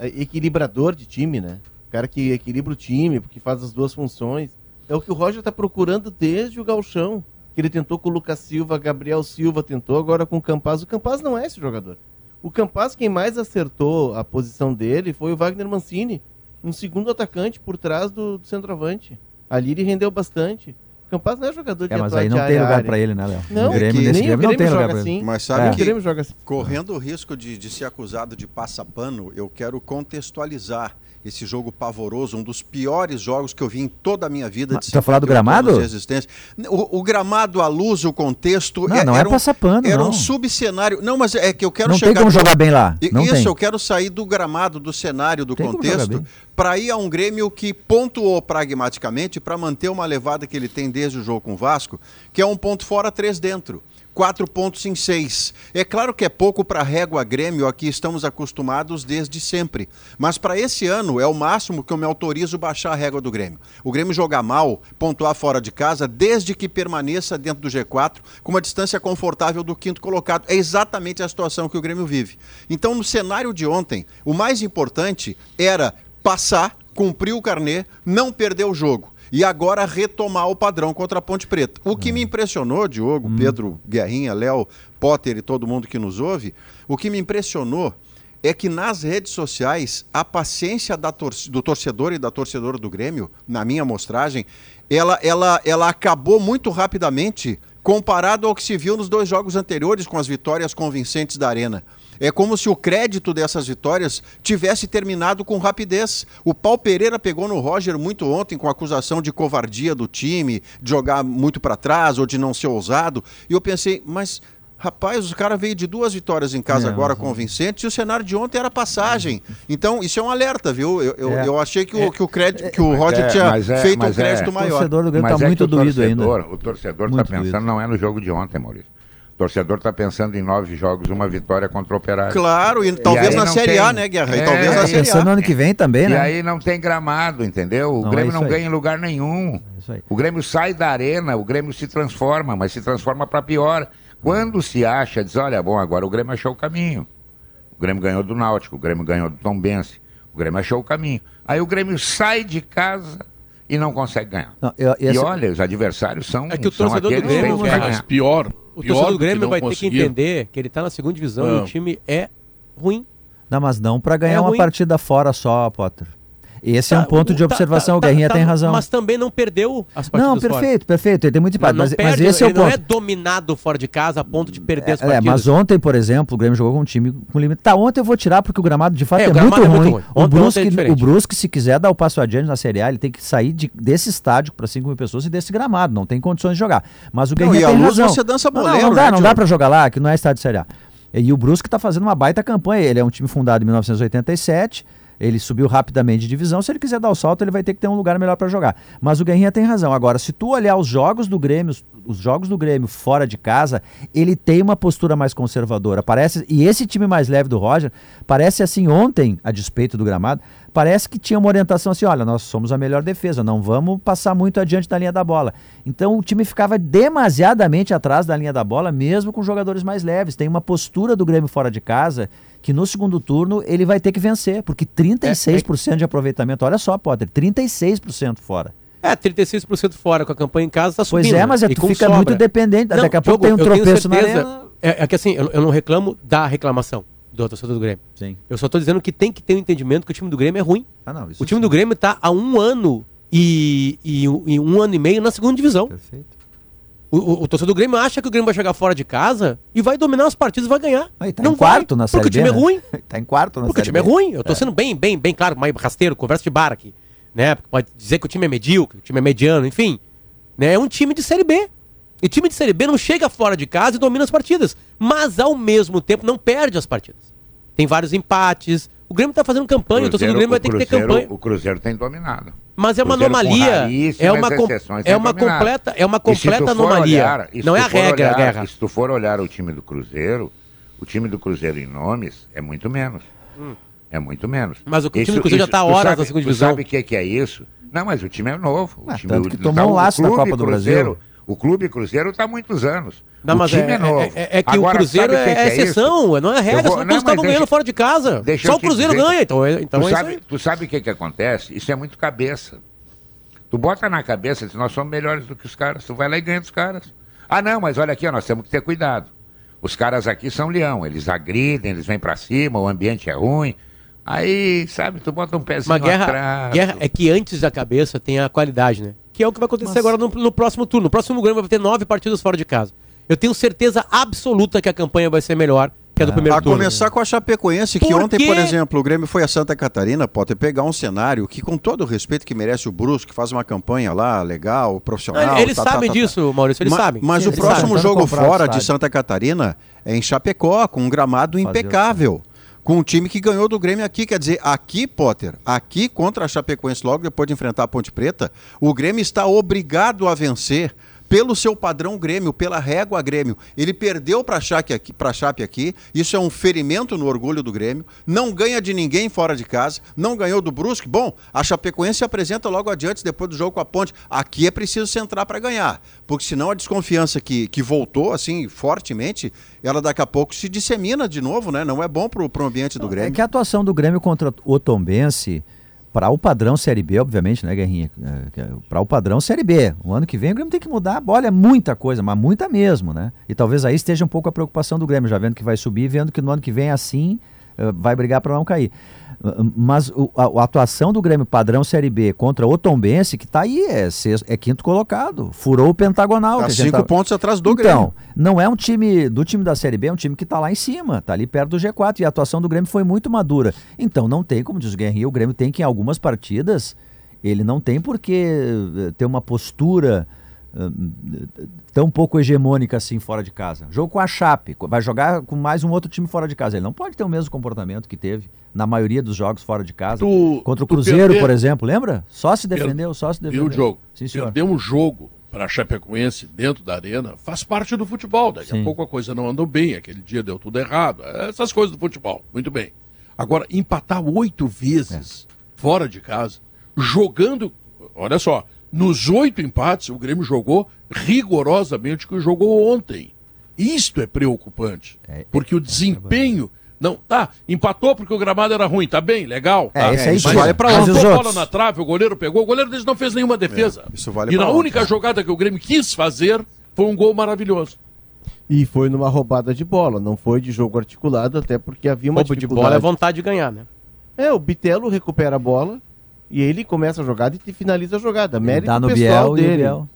é equilibrador de time, né? O cara que equilibra o time, porque faz as duas funções. É o que o Roger tá procurando desde o Galchão. Que ele tentou com o Lucas Silva, Gabriel Silva tentou, agora com o Campaz. O Campaz não é esse jogador. O Campaz, quem mais acertou a posição dele foi o Wagner Mancini, um segundo atacante por trás do, do centroavante. Ali ele rendeu bastante. O Campaz não é jogador de É, mas aí não área tem lugar pra ele, né, Léo? Não, No Grêmio, nem nesse o Grêmio não tem Grêmio lugar joga pra ele. assim. Mas É. sabe O que, Grêmio joga assim. correndo o risco de, de ser acusado de passapano, eu quero contextualizar esse jogo pavoroso, um dos piores jogos que eu vi em toda a minha vida. Tu vai falar do gramado? anos de existência. O, o gramado, a luz, o contexto... Não, não é era um- passapano, Era não. um subcenário... Não, mas é que eu quero Não tem chegar... como jogar bem lá, não Isso, tem. eu quero sair do gramado, do cenário, do Tem contexto, para ir a um Grêmio que pontuou pragmaticamente para manter uma levada que ele tem desde o jogo com o Vasco, que é um ponto fora, três dentro. Quatro pontos em seis. É claro que é pouco para régua Grêmio, aqui estamos acostumados desde sempre. Mas para esse ano é o máximo que eu me autorizo baixar a régua do Grêmio. O Grêmio jogar mal, pontuar fora de casa, desde que permaneça dentro do G4, com uma distância confortável do quinto colocado. É exatamente a situação que o Grêmio vive. Então, no cenário de ontem, o mais importante era passar, cumprir o carnê, não perder o jogo. E agora retomar o padrão contra a Ponte Preta. O que me impressionou, Diogo, Pedro, Guerrinha, Léo, Potter e todo mundo que nos ouve, o que me impressionou é que nas redes sociais a paciência da torci- do torcedor e da torcedora do Grêmio, na minha amostragem, ela, ela, ela acabou muito rapidamente comparado ao que se viu nos dois jogos anteriores com as vitórias convincentes da Arena. É como se o crédito dessas vitórias tivesse terminado com rapidez. O Paulo Pereira pegou no Roger muito ontem com a acusação de covardia do time, de jogar muito para trás ou de não ser ousado. E eu pensei, mas rapaz, o cara veio de duas vitórias em casa É, agora convincentes e o cenário de ontem era passagem. Então, isso é um alerta, viu? Eu, eu, É. eu achei que o, que o crédito, que o Roger é, tinha é, feito um é. crédito maior. torcedor do Grêmio Mas tá é muito o doído ainda. O torcedor está pensando, doído. não é no jogo de ontem, Maurício. O torcedor está pensando em nove jogos, uma vitória contra o Operário. Claro, e talvez aí na Série A, tem- né, Guerra? E É, talvez na Série pensando no A. ano que vem também, E né? aí não tem gramado, entendeu? O Não, é Grêmio isso não aí. ganha em lugar nenhum. Isso aí. O Grêmio sai da arena, o Grêmio se transforma, mas se transforma para pior. Quando se acha, diz, olha, bom, agora o Grêmio achou o caminho. O Grêmio ganhou do Náutico, o Grêmio ganhou do Tombense, o Grêmio achou o caminho. Aí o Grêmio sai de casa e não consegue ganhar. Não, eu- E esse- olha, os adversários são, É que o são torcedor do Grêmio ganhar. pior. O pior torcedor do Grêmio vai ter que conseguir. entender que ele tá na segunda divisão e o time é ruim. Não, mas não para ganhar É uma partida fora só, Potter. Esse é um Tá, ponto de tá, observação, tá, o Guerrinha tá, tem razão. Mas também não perdeu as partidas Não, fora. perfeito, perfeito, ele tem muito empate, Não, mas, não mas perde, esse é o ele não é ponto. dominado fora de casa a ponto de perder as É, partidas. mas ontem, por exemplo, o Grêmio jogou com um time com limite. Tá, ontem eu vou tirar porque o gramado de fato É, é, muito, é muito ruim. ruim. O, Brusque, é o Brusque, se quiser dar o passo adiante na Série A, ele tem que sair de- desse estádio para 5 mil pessoas e desse gramado. Não tem condições de jogar. Mas o Não, Guerrinha a tem razão. você dança não, não, boleiro, não dá, né, não dá para jogar lá, que não é estádio de Série A. E o Brusque está fazendo uma baita campanha. Ele é um time fundado em 1987. Ele subiu rapidamente de divisão. Se ele quiser dar o salto, ele vai ter que ter um lugar melhor para jogar. Mas o Guerrinha tem razão. Agora, se tu olhar os jogos do Grêmio, os, os jogos do Grêmio fora de casa, ele tem uma postura mais conservadora. Parece e esse time mais leve do Roger parece assim ontem, a despeito do gramado, parece que tinha uma orientação assim, olha, nós somos a melhor defesa, não vamos passar muito adiante da linha da bola. Então o time ficava demasiadamente atrás da linha da bola, mesmo com jogadores mais leves. Tem uma postura do Grêmio fora de casa que no segundo turno ele vai ter que vencer, porque 36% de aproveitamento, olha só, Potter, 36% fora. É, 36% fora com a campanha em casa tá subindo. Pois é, mas é, tu fica sobra. muito dependente. Não, Daqui a pouco tem um tropeço na arena. É, é que assim, eu, eu não reclamo da reclamação do torcedor do Grêmio. Sim. Eu só tô dizendo que tem que ter um entendimento que o time do Grêmio é ruim. Ah, não, isso o time do Grêmio tá há um ano e, e, e um ano e meio na segunda divisão. Perfeito. O, o, o torcedor do Grêmio acha que o Grêmio vai chegar fora de casa e vai dominar as partidas e vai ganhar. tá não em quarto vai, na Porque o time B, é né? ruim. tá em quarto na Porque o time é B. ruim. Eu tô sendo bem, bem, bem claro, mais rasteiro, conversa de bar aqui. Né? Porque Pode dizer que o time é medíocre, o time é mediano, enfim. Né? É um time de Série B. E time de Série B não chega fora de casa e domina as partidas. Mas, ao mesmo tempo, não perde as partidas. Tem vários empates. O Grêmio tá fazendo campanha, o torcedor do Grêmio vai ter que ter Cruzeiro- campanha. O Cruzeiro tem dominado. Mas é uma Cruzeiro anomalia. É uma, com- é uma dominado. completa, é uma tu completa anomalia. olhar- não é tu a regra, olhar- a guerra. Se tu for olhar o time do Cruzeiro, o time do Cruzeiro em nomes é muito menos. Hum. É muito menos. Mas o time do Cruzeiro já tá há tu horas sabe- na segunda tu divisão. sabe o que, que é isso? Não, mas o time é novo. O Ah, time tanto do- que tomou um laço da Clube Copa do Cruzeiro- Brasil. O Clube Cruzeiro está há muitos anos. Não, o time é, é, novo. é- é- é que Agora, o Cruzeiro que é, que isso? exceção, não é Eu regra, vou- não, estavam ganhando fora de casa. Só o Cruzeiro dizer- ganha, então, é- então tu, é isso sabe, tu sabe o que, que acontece? Isso é muito cabeça. Tu bota na cabeça que nós somos melhores do que os caras. Tu vai lá e ganha dos caras. Ah, não, mas olha aqui, ó, nós temos que ter cuidado. Os caras aqui são leão, eles agridem, eles vêm pra cima, o ambiente é ruim. Aí, sabe, tu bota um pezinho Uma guerra, atrás. guerra é que antes da cabeça tem a qualidade, né? Que é o que vai acontecer Mas- agora no, no próximo turno. No próximo Grêmio vai ter nove partidas fora de casa. Eu tenho certeza absoluta que a campanha vai ser melhor que a do primeiro A turno. começar com a Chapecoense, que Por ontem, quê? por exemplo, o Grêmio foi a Santa Catarina, pode pegar um cenário que, com todo o respeito que merece o Brusque, que faz uma campanha lá, legal, profissional. Ah, eles tá, tá, sabem tá, tá. disso, Maurício, eles Ma- sabem. Mas Sim, o próximo sabem. jogo comprar o fora de. Santa Catarina é em Chapecó, com um gramado impecável. Com um time que ganhou do Grêmio aqui. Quer dizer, aqui, Potter, aqui contra a Chapecoense, logo depois de enfrentar a Ponte Preta, o Grêmio está obrigado a vencer pelo seu padrão Grêmio, pela régua Grêmio. Ele perdeu para a Chape aqui, isso é um ferimento no orgulho do Grêmio, não ganha de ninguém fora de casa, não ganhou do Brusque. Bom, a Chapecoense se apresenta logo adiante, depois do jogo com a Ponte. Aqui é preciso centrar para ganhar, porque senão a desconfiança que, que voltou assim fortemente, ela daqui a pouco se dissemina de novo, né? Não é bom pro, pro ambiente do É Grêmio. que a atuação do Grêmio contra o Tombense, para o padrão Série B, obviamente, né, Guerrinha? Para o padrão Série B. O ano que vem o Grêmio tem que mudar bola, é muita coisa, mas muita mesmo, né? E talvez aí esteja um pouco a preocupação do Grêmio, já vendo que vai subir, vendo que no ano que vem assim eh, vai brigar para não cair. Mas o- a, a atuação do Grêmio padrão Série B contra o Tombense, que está aí, é, sexto- é quinto colocado, furou o pentagonal. Tá cinco tava- pontos atrás do então, Grêmio. não é um time do time da Série B, é um time que está lá em cima, está ali perto do G4 e a atuação do Grêmio foi muito madura. Então não tem, como diz o Guerrinha, o Grêmio tem que em algumas partidas ele não tem por que eh, ter uma postura tão pouco hegemônica assim fora de casa. Jogo com a Chape, vai jogar com mais um outro time fora de casa. Ele não pode ter o mesmo comportamento que teve na maioria dos jogos fora de casa. Tu- Contra o Cruzeiro, por exemplo, lembra? Só se defendeu, só se defendeu. Viu, Diogo? Sim, senhor. Perder um jogo para a Chapecoense dentro da arena faz parte do futebol. Daqui Sim. a pouco a coisa não andou bem, aquele dia deu tudo errado. Essas coisas do futebol. Muito bem. Agora, empatar oito vezes fora de casa, jogando. Olha só, nos oito empates, o Grêmio jogou rigorosamente o que jogou ontem. Isto é preocupante. porque o desempenho. Não, tá, empatou porque o gramado era ruim, tá bem, legal. É, tá. esse aí Mas vale pra onde? A os bola na trave, o goleiro pegou, o goleiro deles não fez nenhuma defesa. isso vale e na onde, única né? jogada que o Grêmio quis fazer foi um gol maravilhoso. E foi numa roubada de bola, não foi de jogo articulado, até porque havia uma Roubo de bola é vontade de ganhar, né? É, o Bitelo recupera a bola e ele começa a jogada e finaliza a jogada. Mérito dá no pessoal Biel e o dele. Biel.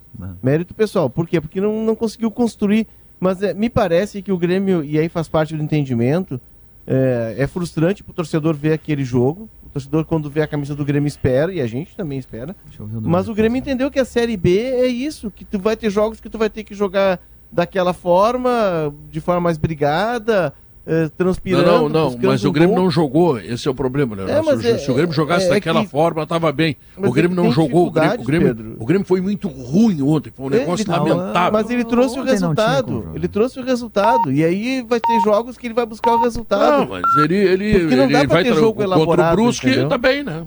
Mérito pessoal. Por quê? Porque não, não conseguiu construir. Mas é, me parece que o Grêmio, e aí faz parte do entendimento, é, é frustrante pro torcedor ver aquele jogo. O torcedor, quando vê a camisa do Grêmio, espera, e a gente também espera. Mas o Grêmio entendeu que a Série B é isso, que tu vai ter jogos que tu vai ter que jogar daquela forma, de forma mais brigada, eh, transpirando. Não, não, não, mas o Grêmio gol. não jogou. Esse é o problema, né? É, mas se, é- se o Grêmio jogasse é- é daquela que- forma, estava bem. Mas O Grêmio não jogou. O Grêmio, o, Grêmio, o Grêmio foi muito ruim ontem. Foi um Ele- negócio não, lamentável. Mas ele trouxe o Ontem resultado. Ele trouxe o resultado. E aí vai ter jogos que ele vai buscar o resultado. Não, mas ele, ele, Porque não ele dá vai ter jogo contra elaborado, o Brusque entendeu? tá bem, né?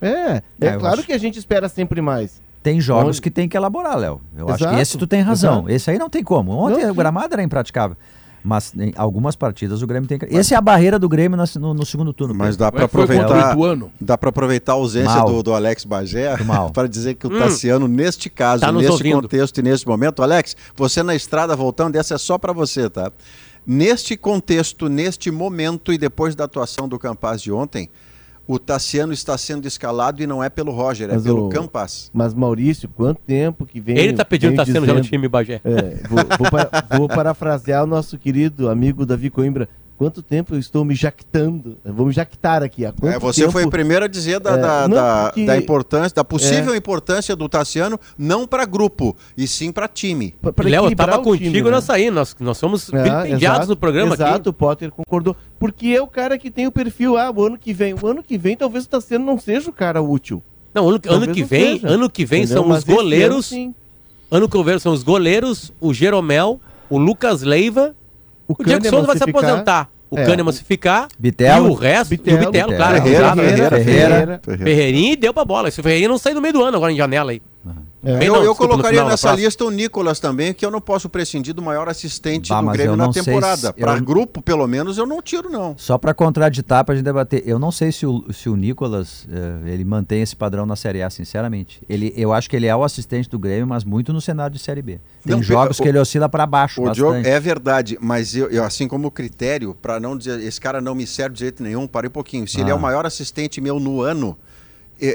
É, é, É, claro acho. que a gente espera sempre mais. Tem jogos Onde- que tem que elaborar, Léo. Eu acho Exato, que esse tu tem razão. exato. Esse aí não tem como. Ontem Não, o gramado era impraticável. Mas em algumas partidas o Grêmio tem que. Essa é a barreira do Grêmio no, no segundo turno. Mas dá para aproveitar, dá para aproveitar a ausência do, do Alex Bagé Mal. para dizer que o Hum. Tassiano, neste caso, Tá neste ouvindo. contexto e neste momento, Alex, você na estrada voltando, essa é só para você, tá? Neste contexto, neste momento e depois da atuação do Campaz de ontem, o Tassiano está sendo escalado e não é pelo Roger, é Mas pelo o- Campaz. Mas Maurício, quanto tempo que vem. Ele tá pedindo Tassiano já no dizendo- time, Bagé. É, vou, vou para- vou parafrasear o nosso querido amigo Davi Coimbra. Quanto tempo eu estou me jactando? Vamos jactar aqui. Há quanto É, você tempo- foi o primeiro a dizer da, É, da, não, da- porque- da importância, da possível É. importância do Tassiano, não para grupo, e sim para time. pra- pra Léo, eu equilibrar tava o contigo time, né? nessa aí. Nós, nós somos É, exato, no programa Exato, aqui. o Potter concordou. Porque é o cara que tem o perfil, ah, o ano que vem. O ano que vem talvez o Tassiano não seja o cara útil. Não, ano, ano que vem, seja. ano que vem Entendeu? são Mas os ano, goleiros. sim. Ano que vem são os goleiros, o Jeromel, o Lucas Leiva, o, Diego Kahneman Souza vai se aposentar. O É. Kahneman se ficar. Bitelo. E o resto, Bitelo, e o Bitelo, Bitelo. claro. Ferreira, exato. Ferreira, Ferreira. Ferreirinha e deu pra bola. Se o Ferreirinha não sair no meio do ano agora em janela aí. É. Bem, Eu, não, eu colocaria final, nessa lista o Nicolas também, que eu não posso prescindir do maior assistente Bah, do Grêmio na temporada. se- Para eu- grupo, pelo menos, eu não tiro, não. Só para contraditar, para gente debater. Eu não sei se o, se o Nicolas eh, ele mantém esse padrão na Série A, sinceramente. Ele, eu acho que ele é o assistente do Grêmio, mas muito no cenário de Série B. Tem Não, jogos o- que ele oscila para baixo O. Diogo, é verdade, mas eu, eu, assim como critério, para não dizer, esse cara não me serve de jeito nenhum, parei um pouquinho. Se ele é Ah. o maior assistente meu no ano,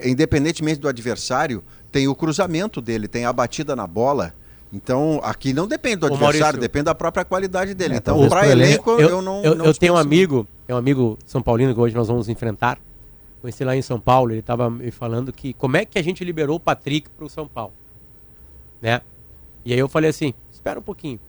independentemente do adversário, tem o cruzamento dele, tem a batida na bola. Então, aqui não depende do Ô, adversário, Maurício. depende da própria qualidade dele. É, então, para elenco, eu, eu, não. eu, não eu tenho um amigo, tem um amigo São Paulino que hoje nós vamos enfrentar. Conheci lá em São Paulo, ele estava me falando que como é que a gente liberou o Patrick pro São Paulo. Né? E aí eu falei assim: espera um pouquinho.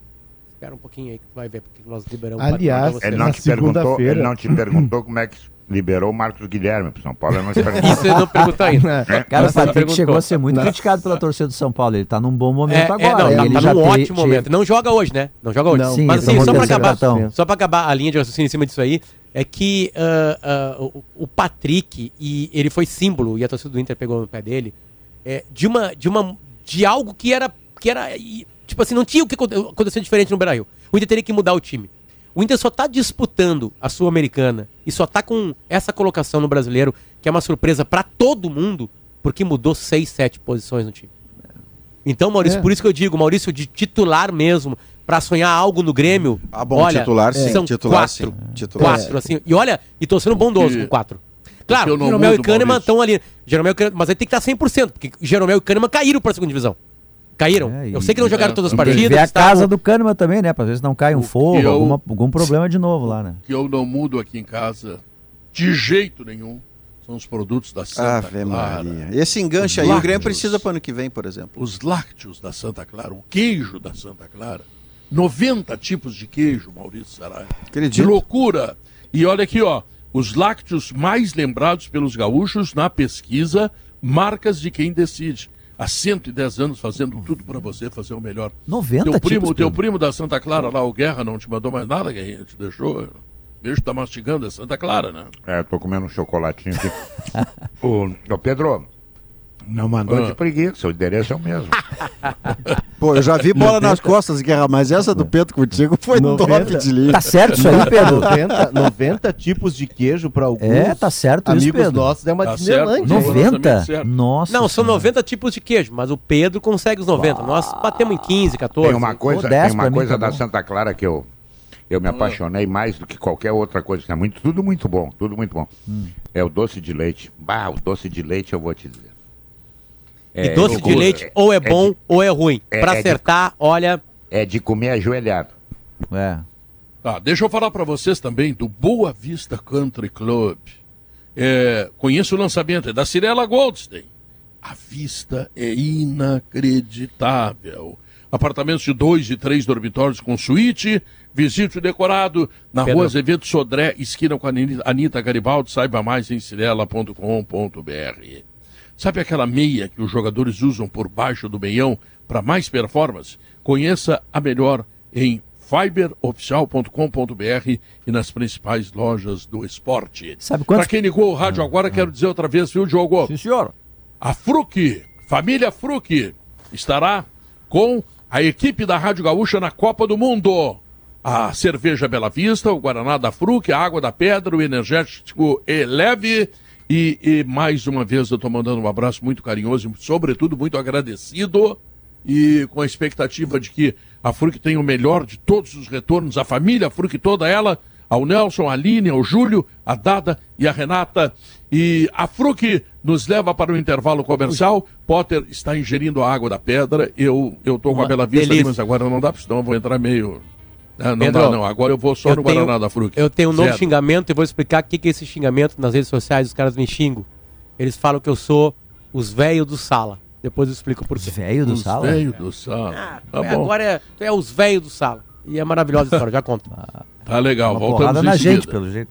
Espera um pouquinho aí que tu vai ver porque nós liberamos Aliás, o Patrick pra Ele não, te perguntou, ele não te perguntou como é que liberou o Marcos Guilherme pro São Paulo. Ele não te perguntou. Isso ele não perguntou ainda. É? Cara, o não Patrick chegou a ser muito Não. criticado pela torcida do São Paulo. Ele tá num bom É, momento é, agora. não, tá, ele tá já num ótimo te- momento. Não joga hoje, né? Não joga hoje. Não. Sim, Mas assim, só o pra terceiro acabar, só pra acabar a linha de raciocínio em cima disso aí, é que ah, ah, o, o Patrick, e ele foi símbolo, e a torcida do Inter pegou no pé dele, é, de uma. De uma. De algo que era. Que era. e, Tipo assim, não tinha o que aconte- acontecer diferente no Beira-Rio. O Inter teria que mudar o time. O Inter só tá disputando a Sul-Americana e só tá com essa colocação no brasileiro, que é uma surpresa pra todo mundo, porque mudou seis, sete posições no time. Então, Maurício, É. por isso que eu digo, Maurício, de titular mesmo, pra sonhar algo no Grêmio. Ah, bom, olha, titular sim, são titular quatro. sim. Titular Quatro, assim. E olha, e tô sendo bondoso com quatro. Claro, Jeromel e Kahneman estão ali. Jeromel e Kahneman, mas aí tem que estar 100%, porque Jeromel e Kahneman caíram pra segunda divisão. Caíram. É, eu e- sei que não jogaram é, todas as que partidas. ver a estavam- casa do Kahneman também, né? Pra ver se não cai um fogo, eu- alguma- algum problema de novo lá, né? que eu não mudo aqui em casa de jeito nenhum são os produtos da Santa Ave Clara. Maria. Esse enganche aí, o Grêmio precisa para ano que vem, por exemplo. Os lácteos da Santa Clara, o queijo da Santa Clara. 90 tipos de queijo, Maurício Sarai. Que Acredito. loucura! E olha aqui, ó, os lácteos mais lembrados pelos gaúchos na pesquisa Marcas de Quem Decide. Há 110 anos fazendo tudo para você fazer o melhor. 90 teu primo, tipos, teu primo da Santa Clara lá, o Guerra, não te mandou mais nada, Guerrinha? Te deixou? Vejo que tá mastigando, é Santa Clara, né? É, tô comendo um chocolatinho aqui. ô, ô, Pedro, não mandou Ah. de preguiça, o endereço é o mesmo. Pô, eu já vi bola nas costas, Guerra, mas essa do Pedro contigo foi top 90. de linha. Tá certo isso aí, Pedro? 90, 90 tipos de queijo para alguns É, tá certo isso, amigos Pedro. nossos. É uma Tá Disneylandia. certo. 90? Nossa. Não, são Senhora. 90 tipos de queijo, mas o Pedro consegue os 90. Nós batemos em 15, 14. Tem uma coisa, Pô, 10 tem uma pra mim coisa tá da. Santa Clara que eu, eu me apaixonei mais do que qualquer outra coisa. É muito, tudo muito bom, tudo muito bom. Hum. É o doce de leite. Bah, o doce de leite eu vou te dizer. E É, doce de leite ou é bom de- ou é ruim. é- pra é de- acertar, olha. É de comer ajoelhado. É. Tá, deixa eu falar para vocês também do Boa Vista Country Club. É, conheço o lançamento, é da Cirela Goldstein. A vista é inacreditável. Apartamentos de dois e três dormitórios com suíte. Visite o decorado na Pedro. rua Azevedo Sodré, esquina com a Ani- Anitta Garibaldi. Saiba mais em cirela.com.br. Sabe aquela meia que os jogadores usam por baixo do meião para mais performance? Conheça a melhor em fiberoficial.com.br e nas principais lojas do esporte. Sabe quantos- Para quem ligou o rádio agora, quero dizer outra vez, viu, Diogo? Sim, senhor. A Fruc, família Fruc, estará com a equipe da Rádio Gaúcha na Copa do Mundo. A cerveja Bela Vista, o Guaraná da Fruc, a água da pedra, o energético Eleve. E, e mais uma vez eu estou mandando um abraço muito carinhoso e, sobretudo, muito agradecido. E com a expectativa de que a Fruc tenha o melhor de todos os retornos, a família Fruc toda ela, ao Nelson, a Aline, ao Júlio, a Dada e a Renata. E a Fruc nos leva para o intervalo comercial. Potter está ingerindo a água da pedra. Eu tô com a Bela Vista ali, mas agora não dá, senão eu vou entrar meio. Ah, não Pedro, dá, não. Agora eu vou só eu no tenho- Guaraná da Fruc. Eu tenho um novo Zero. xingamento e vou explicar o que, que é esse xingamento nas redes sociais. Os caras me xingam. Eles falam que eu sou os velhos do sala. Depois eu explico por quê. Os velhos Os velhos do sala. tá É, bom. agora é, tu é os velhos do sala. E é maravilhosa a história, já conto. Tá legal, Uma voltamos na seguida. gente, pelo jeito.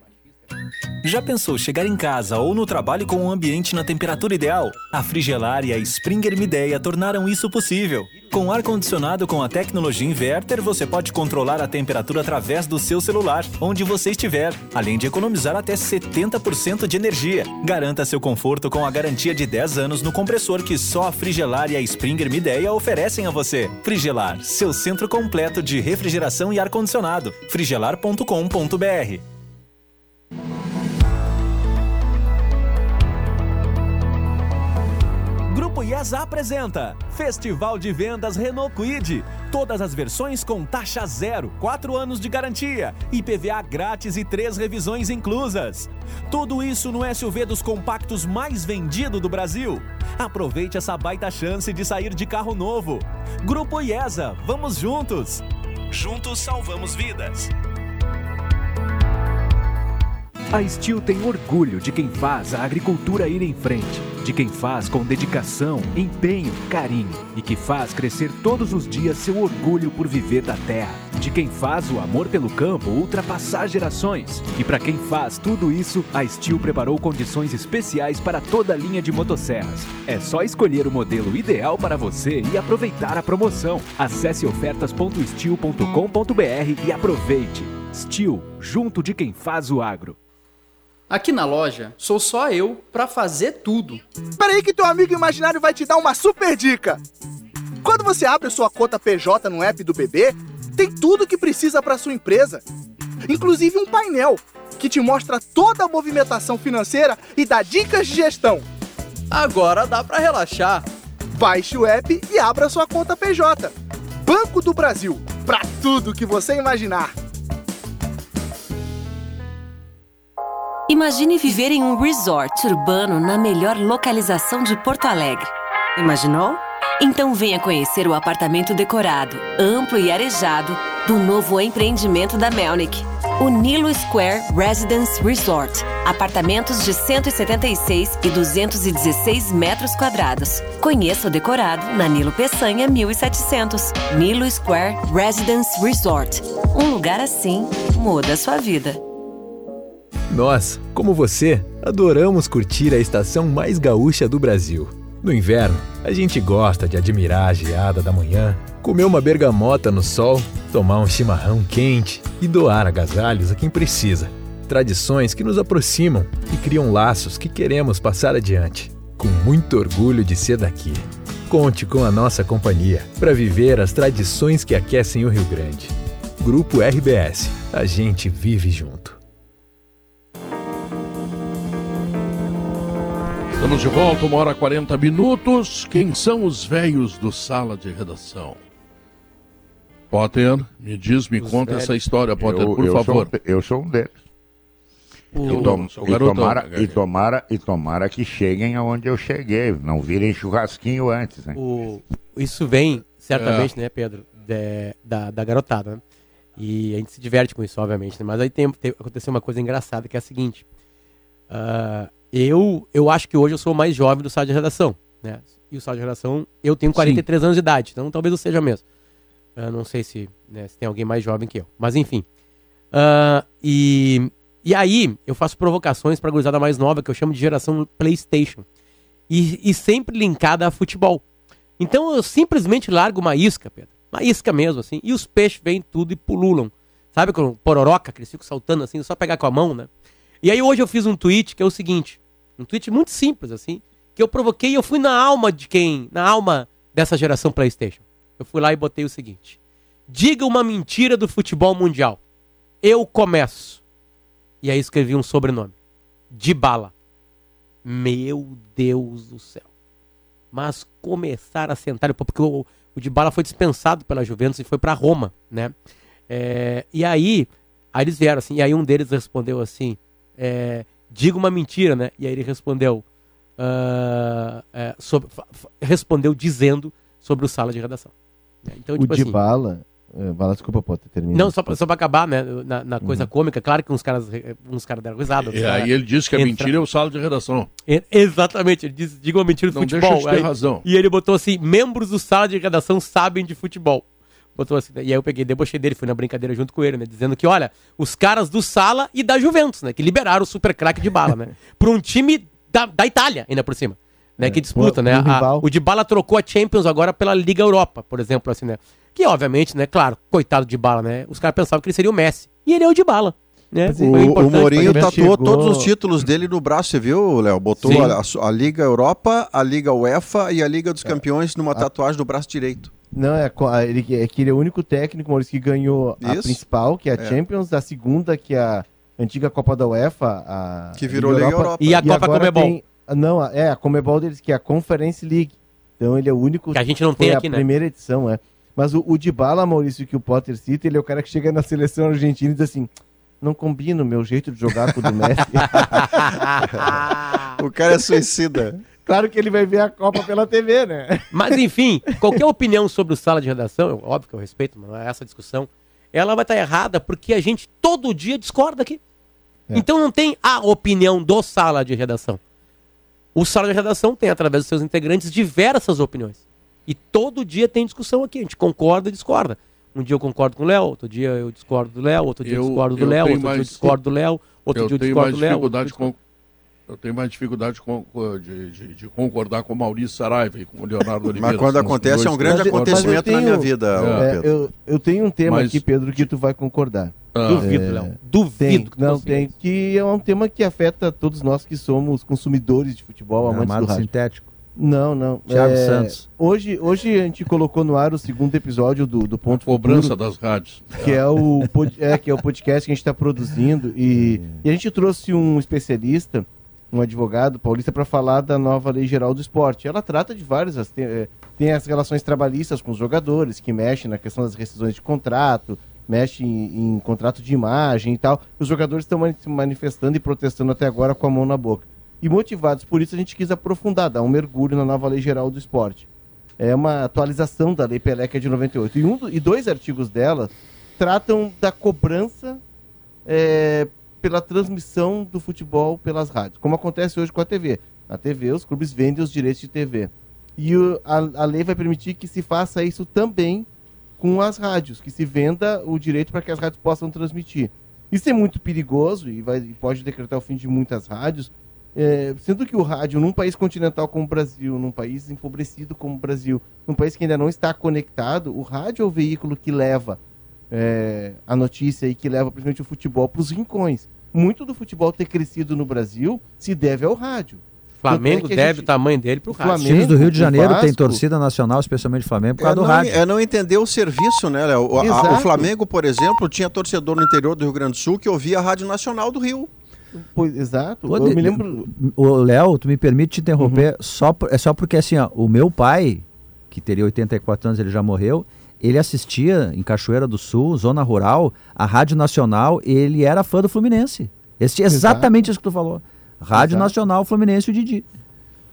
Já pensou chegar em casa ou no trabalho com um ambiente na temperatura ideal? A Frigelar e a Springer Mideia tornaram isso possível. Com ar-condicionado com a tecnologia inverter, você pode controlar a temperatura através do seu celular, onde você estiver, além de economizar até 70% de energia. Garanta seu conforto com a garantia de 10 anos no compressor que só a Frigelar e a Springer Mideia oferecem a você. Frigelar, seu centro completo de refrigeração e ar-condicionado. frigelar.com.br Grupo apresenta Festival de Vendas Renault Kwid. Todas as versões com taxa zero, 4 anos de garantia, IPVA grátis e três revisões inclusas. Tudo isso no SUV dos compactos mais vendido do Brasil. Aproveite essa baita chance de sair de carro novo. Grupo IESA, vamos juntos! Juntos salvamos vidas. A Steel tem orgulho de quem faz a agricultura ir em frente, de quem faz com dedicação, empenho, carinho e que faz crescer todos os dias seu orgulho por viver da terra, de quem faz o amor pelo campo ultrapassar gerações. E para quem faz tudo isso, a Steel preparou condições especiais para toda a linha de motosserras. É só escolher o modelo ideal para você e aproveitar a promoção. Acesse ofertas.steel.com.br e aproveite. Steel, junto de quem faz o agro. Aqui na loja, sou só eu pra fazer tudo. Peraí que teu amigo imaginário vai te dar uma super dica. Quando você abre sua conta PJ no app do BB, tem tudo que precisa para sua empresa, inclusive um painel que te mostra toda a movimentação financeira e dá dicas de gestão. Agora dá pra relaxar. Baixe o app e abra sua conta PJ. Banco do Brasil, para tudo que você imaginar. Imagine viver em um resort urbano na melhor localização de Porto Alegre. Imaginou? Então venha conhecer o apartamento decorado, amplo e arejado do novo empreendimento da Melnick. O Nilo Square Residence Resort. Apartamentos de 176 e 216 metros quadrados. Conheça o decorado na Nilo Peçanha 1700. Nilo Square Residence Resort. Um lugar assim muda a sua vida. Nós, como você, adoramos curtir a estação mais gaúcha do Brasil. No inverno, A gente gosta de admirar a geada da manhã, comer uma bergamota no sol, tomar um chimarrão quente e doar agasalhos a quem precisa. Tradições que nos aproximam e criam laços que queremos passar adiante. Com muito orgulho de ser daqui. Conte com a nossa companhia para viver as tradições que aquecem o Rio Grande. Grupo RBS. A gente vive junto. Estamos de volta, uma hora e 40 minutos. Quem são os velhos do sala de redação? Potter, me diz, me conta velhos. essa história, Potter, Eu- por eu sou favor. um- eu sou um deles. O- E, tom- sou e garotão, tomara, né, e, tomara, e tomara que cheguem aonde eu cheguei, não virem churrasquinho antes. Né? O, isso vem, certamente, né, Pedro, de- da, da garotada, né? E a gente se diverte com isso, obviamente, né? Mas aí tem, tem- aconteceu uma coisa engraçada, que é a seguinte. ah, eu, eu acho que hoje eu sou o mais jovem do sala de redação, né? E o sala de redação, eu tenho 43 anos de idade, então talvez eu seja mesmo. Eu não sei se, né, se tem alguém mais jovem que eu. Mas enfim. Ah, e, e aí, eu faço provocações pra gurizada mais nova, que eu chamo de geração PlayStation. E, e sempre linkada a futebol. Então eu simplesmente largo uma isca, Pedro. Uma isca mesmo, assim. E os peixes vêm tudo e pululam. Sabe com pororoca, que eles ficam saltando assim, só pegar com a mão, né? E aí hoje eu fiz um tweet que é o seguinte. Um tweet muito simples, assim. Que eu provoquei e eu fui na alma de quem? Na alma dessa geração Playstation. Eu fui lá e botei o seguinte. Diga uma mentira do futebol mundial. Eu começo. E aí escrevi um sobrenome. De bala. Meu Deus do céu. Mas começaram a sentar, porque o, o Dybala foi dispensado pela Juventus e foi para Roma, né? É, e aí, aí eles vieram assim, e aí um deles respondeu assim, é, diga uma mentira, né? E aí ele respondeu, ah, é, sobre- respondeu dizendo sobre o sala de redação. né? Então, o tipo de assim, bala. é, bala, desculpa, pode terminar. não, só pra, só pra acabar, né? Na, na coisa Uhum. cômica, claro que uns caras, uns caras deram risada. E aí ele disse que a entra- mentira é o sala de redação. E- Exatamente, ele disse, diga uma mentira do Não, deixa futebol. eu te ter Aí- razão. E ele botou assim, membros do sala de redação sabem de futebol. Botou assim, né? e aí eu peguei, debochei dele, fui na brincadeira junto com ele, né? Dizendo que, olha, os caras do Sala e da Juventus, né? Que liberaram o super craque de bala, né? Pra um time da, da Itália, ainda por cima. Né, que disputa, o- né? o A- o de bala trocou a Champions agora pela Liga Europa, por exemplo, assim, né? Que obviamente, né? Claro, coitado de bala, né? Os caras pensavam que ele seria o Messi. E ele é o de bala. Né? O, o Mourinho tatuou Juventus. todos os títulos dele no braço, você viu, Léo? Botou a, a Liga Europa, a Liga UEFA e a Liga dos Campeões numa tatuagem no braço direito. Não, é, a- ele, é que ele é o único técnico, Maurício, que ganhou a Isso. principal, que é a É. Champions, a segunda, que é a antiga Copa da UEFA, a Que virou Liga Europa. E a Copa agora Comebol. tem- não, a- é a Comebol deles, que é a Conference League. Então ele é o único. Que a gente não tem a aqui, né? primeira edição, é. Mas o, o Dybala, Maurício, que o Potter cita, ele é o cara que chega na seleção argentina e diz assim: não combina o meu jeito de jogar com o do Messi. o cara é suicida. Claro que ele vai ver a Copa pela TV, né? Mas enfim, qualquer opinião sobre o sala de redação, eu- óbvio que eu respeito, mas é essa discussão, ela vai estar errada porque a gente todo dia discorda aqui. Então não tem a opinião do sala de redação. O sala de redação tem, através dos seus integrantes, diversas opiniões. E todo dia tem discussão aqui. A gente concorda e discorda. Um dia eu concordo com o Léo, outro dia eu discordo do Léo, outro dia eu, Eu- discordo do eu Léo, tenho outro dia eu mais- discordo do Léo, outro eu dia eu tenho discordo mais do Léo. outro dia eu dificuldade com eu tenho mais dificuldade de, de- de concordar com o Maurício Saraiva e com o Leonardo Oliveira. quando São os acontece, é um grande acontecimento na minha vida, É, Pedro. eu, eu tenho um tema Mas- aqui, Pedro, que tu vai concordar. Ah. Duvido, Léo. Duvido Tem, que não, tem. Que é um tema que afeta todos nós que somos consumidores de futebol, amantes Gramado do rádio. sintético. Não, não. Thiago É, Santos. Hoje, hoje a gente colocou no ar o segundo episódio do, do Ponto Cobrança Futuro, das rádios. que é o é, que é o podcast que a gente está produzindo e, e a gente trouxe um especialista, um advogado paulista para falar da nova lei geral do esporte. Ela trata de várias as- tem, é, tem as relações trabalhistas com os jogadores que mexem na questão das rescisões de contrato, mexe em, em contrato de imagem e tal. Os jogadores estão se manifestando e protestando até agora com a mão na boca. E motivados por isso, a gente quis aprofundar, dar um mergulho na nova lei geral do esporte. É uma atualização da lei é de 98. E, um, e dois artigos dela tratam da cobrança é, pela transmissão do futebol pelas rádios, como acontece hoje com a TV. Na TV, os clubes vendem os direitos de TV. E o- a, a lei vai permitir que se faça isso também com as rádios, que se venda o direito para que as rádios possam transmitir. Isso é muito perigoso e, vai, e pode decretar o fim de muitas rádios, É, sendo que o rádio, num país continental como o Brasil, num país empobrecido como o Brasil, num país que ainda não está conectado, o rádio é o veículo que leva é, a notícia e que leva principalmente o futebol para os rincões. Muito do futebol ter crescido no Brasil se deve ao rádio. Flamengo é deve gente- o tamanho dele pro o rádio. Os times do Rio de Janeiro têm Vasco- torcida nacional, especialmente o Flamengo, por causa É do não, rádio. é não entender o serviço, né, Léo? O, o Flamengo, por exemplo, tinha torcedor no interior do Rio Grande do Sul que ouvia a Rádio Nacional do Rio. Pois, exato. Pô, eu de- me lembro. O Léo, tu me permite te interromper, só, por- é só porque assim, ó, o meu pai, que teria 84 anos, ele já morreu, ele assistia em Cachoeira do Sul, zona rural, a Rádio Nacional, ele era fã do Fluminense. Esse, exatamente isso que tu falou. Rádio Exato. Nacional Fluminense o Didi.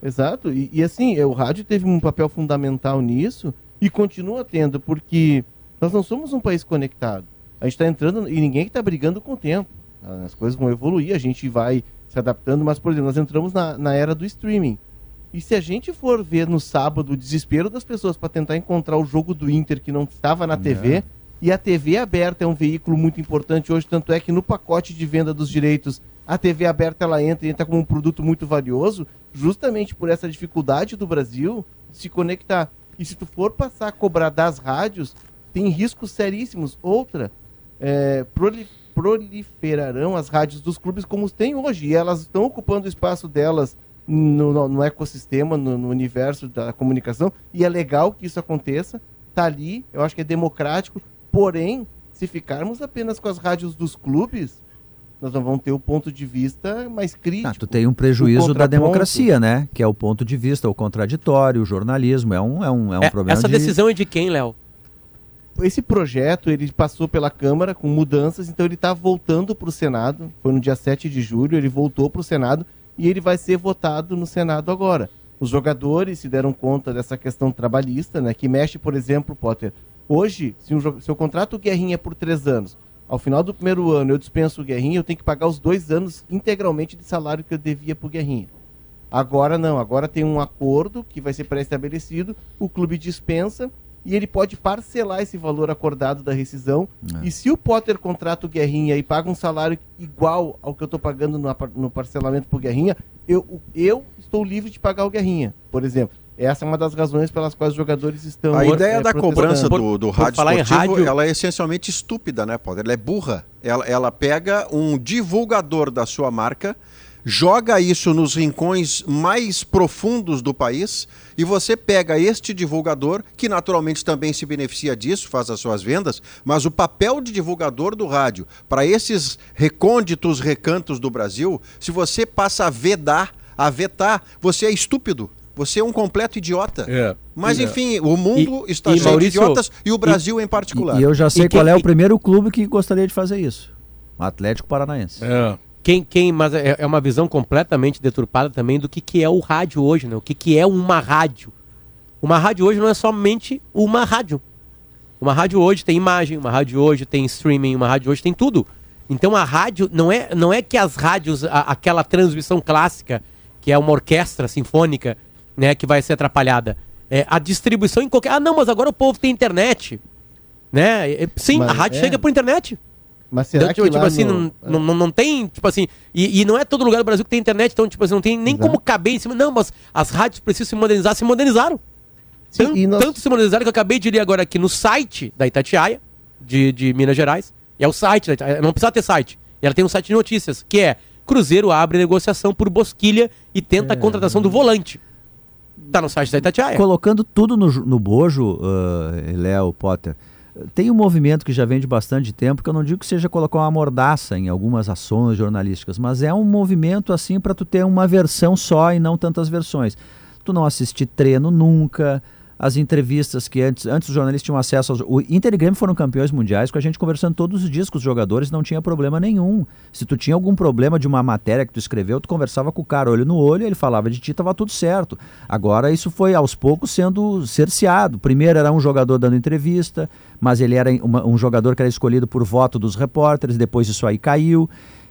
Exato. E, e assim, é, o rádio teve um papel fundamental nisso e continua tendo, porque nós não somos um país conectado. A gente está entrando e ninguém está brigando com o tempo. As coisas vão evoluir, a gente vai se adaptando, mas, por exemplo, nós entramos na, na era do streaming. E se a gente for ver no sábado o desespero das pessoas para tentar encontrar o jogo do Inter que não estava na TV, e a TV aberta é um veículo muito importante hoje, tanto é que no pacote de venda dos direitos, a TV aberta ela entra e entra como um produto muito valioso, justamente por essa dificuldade do Brasil de se conectar. E se tu for passar a cobrar das rádios, tem riscos seríssimos. Outra, é, proli- proliferarão as rádios dos clubes como tem hoje, e elas estão ocupando o espaço delas no, no- no ecossistema, no, no universo da comunicação, e é legal que isso aconteça, tá ali, eu acho que é democrático, porém, se ficarmos apenas com as rádios dos clubes, nós não vamos ter o ponto de vista mais crítico. Ah, tu tem um prejuízo da democracia, né? Que é o ponto de vista, o contraditório, o jornalismo. É um, é um, é um É, problema essa de... decisão é de quem, Léo? esse projeto ele passou pela Câmara com mudanças, então ele está voltando para o Senado. Foi no dia 7 de julho, ele voltou para o Senado e ele vai ser votado no Senado agora. Os jogadores se deram conta dessa questão trabalhista, né? Que mexe, por exemplo, Potter. Hoje, se, um, se eu contrato o Guerrinha por três anos, ao final do primeiro ano eu dispenso o Guerrinha, eu tenho que pagar os dois anos integralmente de salário que eu devia para o Guerrinha. Agora não, agora tem um acordo que vai ser pré-estabelecido, o clube dispensa e ele pode parcelar esse valor acordado da rescisão. E se o Potter contrata o Guerrinha e paga um salário igual ao que eu estou pagando no, no parcelamento pro Guerrinha, eu, o- eu estou livre de pagar o Guerrinha, por exemplo. Essa é uma das razões pelas quais os jogadores estão. A ideia é, da cobrança do, do rádio falar em esportivo, rádio- ela é essencialmente estúpida, né, Poder? Ela é burra. Ela, ela pega um divulgador da sua marca, joga isso nos rincões mais profundos do país e você pega este divulgador, que naturalmente também se beneficia disso, faz as suas vendas, mas o papel de divulgador do rádio para esses recônditos recantos do Brasil, se você passa a vedar, a vetar, você é estúpido. Você é um completo idiota. É. Mas É. enfim, o mundo E- está e, cheio Maurício, de idiotas e o Brasil em particular. E eu já sei E qual quem- é o e- primeiro clube que gostaria de fazer isso. O Atlético Paranaense. É. Quem, quem, mas é, é uma visão completamente deturpada também do que, que é o rádio hoje, né? O que, que é uma rádio. Uma rádio hoje não é somente uma rádio. Uma rádio hoje tem imagem, uma rádio hoje tem streaming, uma rádio hoje tem tudo. Então a rádio não é, não é que as rádios, a- aquela transmissão clássica, que é uma orquestra sinfônica, né, que vai ser atrapalhada. É, a distribuição em qualquer. Ah, não, mas agora o povo tem internet. Né? Sim, Mas a rádio é. chega por internet. Mas será Então, que tipo, assim, no- não, não, não tem, tipo assim, e, e não é todo lugar do Brasil que tem internet, então, tipo assim, não tem nem Exato. como caber em cima. Não, mas as rádios precisam se modernizar, se modernizaram. Sim, Tan- e nós- Tanto se modernizaram que eu acabei de ler agora aqui no site da Itatiaia, de, de Minas Gerais. E é o site, da Itatiaia, não precisa ter site. E ela tem um site de notícias, que é Cruzeiro abre negociação por Bosquilha e tenta a contratação do volante. Tá no site da Itatiaia. Colocando tudo no, no bojo, ah, Léo, Potter, tem um movimento que já vem de bastante tempo, que eu não digo que seja colocar uma mordaça em algumas ações jornalísticas, mas é um movimento assim para tu ter uma versão só e não tantas versões. Tu não assistir treino nunca, as entrevistas que antes, antes os jornalistas tinham acesso aos. O Inter e Grêmio foram campeões mundiais com a gente conversando todos os dias com os jogadores, não tinha problema nenhum. Se tu tinha algum problema de uma matéria que tu escreveu, tu conversava com o cara olho no olho, ele falava de ti, tava tudo certo. Agora isso foi aos poucos sendo cerceado. Primeiro era um jogador dando entrevista, mas ele era uma- um jogador que era escolhido por voto dos repórteres, depois isso aí caiu.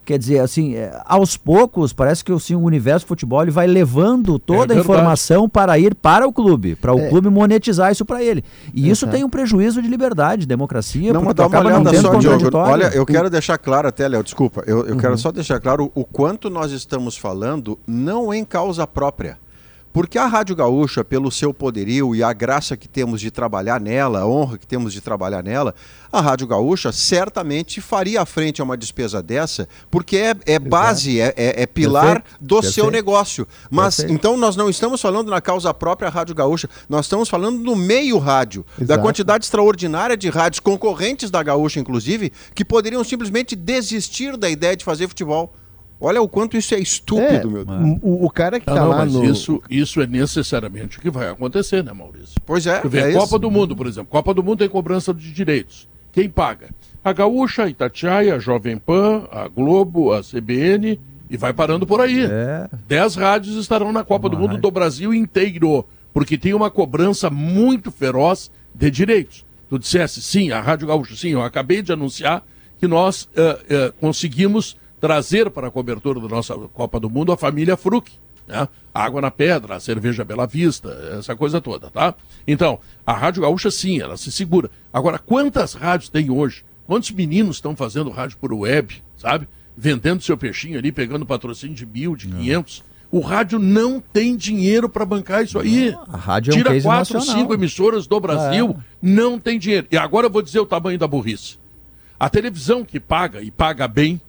Quer dizer, assim, é, aos poucos, parece que assim, o universo do futebol ele vai levando toda a verdade. informação para ir para o clube, para o É. clube monetizar isso para ele. E isso Exato. tem um prejuízo de liberdade, democracia, Não, porque dá uma acaba não olhada tendo só, Diogo. Olha, eu quero deixar claro até, Léo, desculpa. Eu, eu Uhum. quero só deixar claro o quanto nós estamos falando não em causa própria. Porque a Rádio Gaúcha, pelo seu poderio e a graça que temos de trabalhar nela, a honra que temos de trabalhar nela, a Rádio Gaúcha certamente faria frente a uma despesa dessa, porque é, é base, é, é- é pilar Perfeito, do seu perfeito. negócio. Mas Perfeito. então nós não estamos falando na causa própria Rádio Gaúcha, nós estamos falando no meio rádio, da Exato. quantidade extraordinária de rádios concorrentes da Gaúcha, inclusive, que poderiam simplesmente desistir da ideia de fazer futebol. Olha o quanto isso é estúpido, meu Deus. O, o cara que tá não, lá mas no. isso, isso é necessariamente o que vai acontecer, né, Maurício? Pois é, Tu vê, é Copa isso. do Mundo, por exemplo. Copa do Mundo tem cobrança de direitos. Quem paga? A Gaúcha, a Itatiaia, a Jovem Pan, a Globo, a CBN e vai parando por aí. É. Dez rádios estarão na Copa do Mundo do Brasil inteiro, porque tem uma cobrança muito feroz de direitos. Tu dissesse, sim, a Rádio Gaúcha, sim, eu acabei de anunciar que nós eh, eh, conseguimos trazer para a cobertura da nossa Copa do Mundo a família Fruc. Né? Água na pedra, a cerveja Bela Vista, essa coisa toda, tá? Então, a Rádio Gaúcha, sim, ela se segura. Agora, quantas rádios tem hoje? Quantos meninos estão fazendo rádio por web, sabe? Vendendo seu peixinho ali, pegando patrocínio de mil, de quinhentos. O rádio não tem dinheiro para bancar isso aí. A rádio é um Tira quatro, nacional. cinco emissoras do Brasil, É. não tem dinheiro. E agora eu vou dizer o tamanho da burrice. A televisão que paga e paga bem,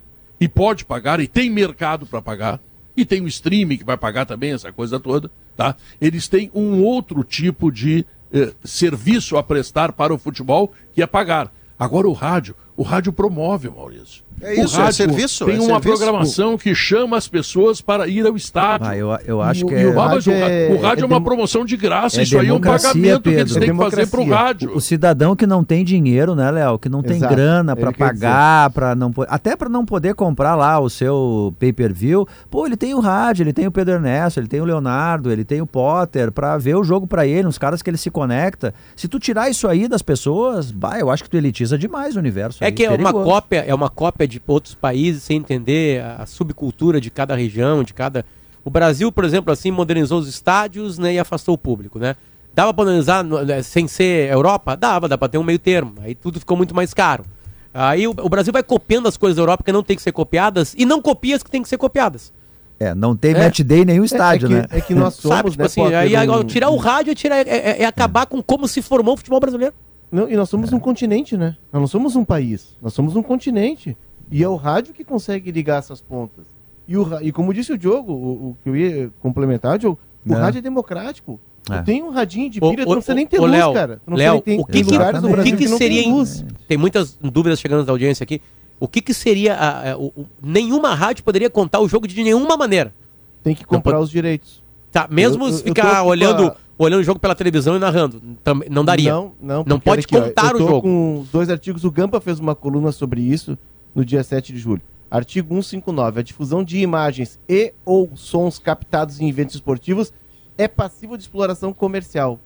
e pode pagar, e tem mercado para pagar, e tem o streaming que vai pagar também, essa coisa toda, tá? Eles têm um outro tipo de eh, serviço a prestar para o futebol, que é pagar. Agora o rádio, o rádio promove, Maurício. É O isso, é rádio serviço, Tem é uma serviço. programação que chama as pessoas para ir ao estádio. Ah, eu, eu acho que o- é... e o rádio é, o rádio é uma promoção de graça, É isso aí é um pagamento que eles Pedro. têm que fazer para o rádio. O, cidadão que não tem dinheiro, né, Léo? Que não tem Exato, grana para pagar, para não até para não poder comprar lá o seu pay-per-view. Pô, ele tem o rádio, ele tem o Pedro Ernesto, ele tem o Leonardo, ele tem o Potter para ver o jogo para ele, uns caras que ele se conecta. Se tu tirar isso aí das pessoas, bah, eu acho que tu elitiza demais o universo. É aí, que é uma perigoso. cópia, é uma cópia de outros países sem entender a subcultura de cada região, de cada. O Brasil, por exemplo, assim, modernizou os estádios né, e afastou o público, né? Dava para modernizar né, sem ser Europa? Dava, dá para ter um meio termo. Aí tudo ficou muito mais caro. Aí o, o Brasil vai copiando as coisas da Europa que não tem que ser copiadas e não copia as que tem que ser copiadas. É, não tem É. match day em nenhum estádio, é que- né? é que nós Sabe, somos, tipo né, assim, aí, um- tirar o rádio é, tirar, é, é- é acabar com como se formou o futebol brasileiro. Não, e nós somos um continente, né? Nós não somos um país. Nós somos um continente. E é o rádio que consegue ligar essas pontas. E, o, e como disse o Diogo, o, o que eu ia complementar, Diogo, o É. rádio é democrático. É. Tem um radinho de pilha, tu ô, não precisa nem ter ô, luz, Léo, cara. Tu não Léo, nem o ter que, tem do o que, que não seria. tem luz. Tem muitas dúvidas chegando da audiência aqui. O que, que seria. a- a- o- o- nenhuma rádio poderia contar o jogo de nenhuma maneira. Tem que comprar os direitos. Tá, mesmo Eu- eu- eu ficar com olhando, a- olhando o jogo pela televisão e narrando. Também, não daria. Não, não. Não pode aqui, ó, contar eu o jogo. com os dois artigos. O Gampa fez uma coluna sobre isso no dia 7 de julho. Artigo 159. A difusão de imagens e ou sons captados em eventos esportivos é passivo de exploração comercial.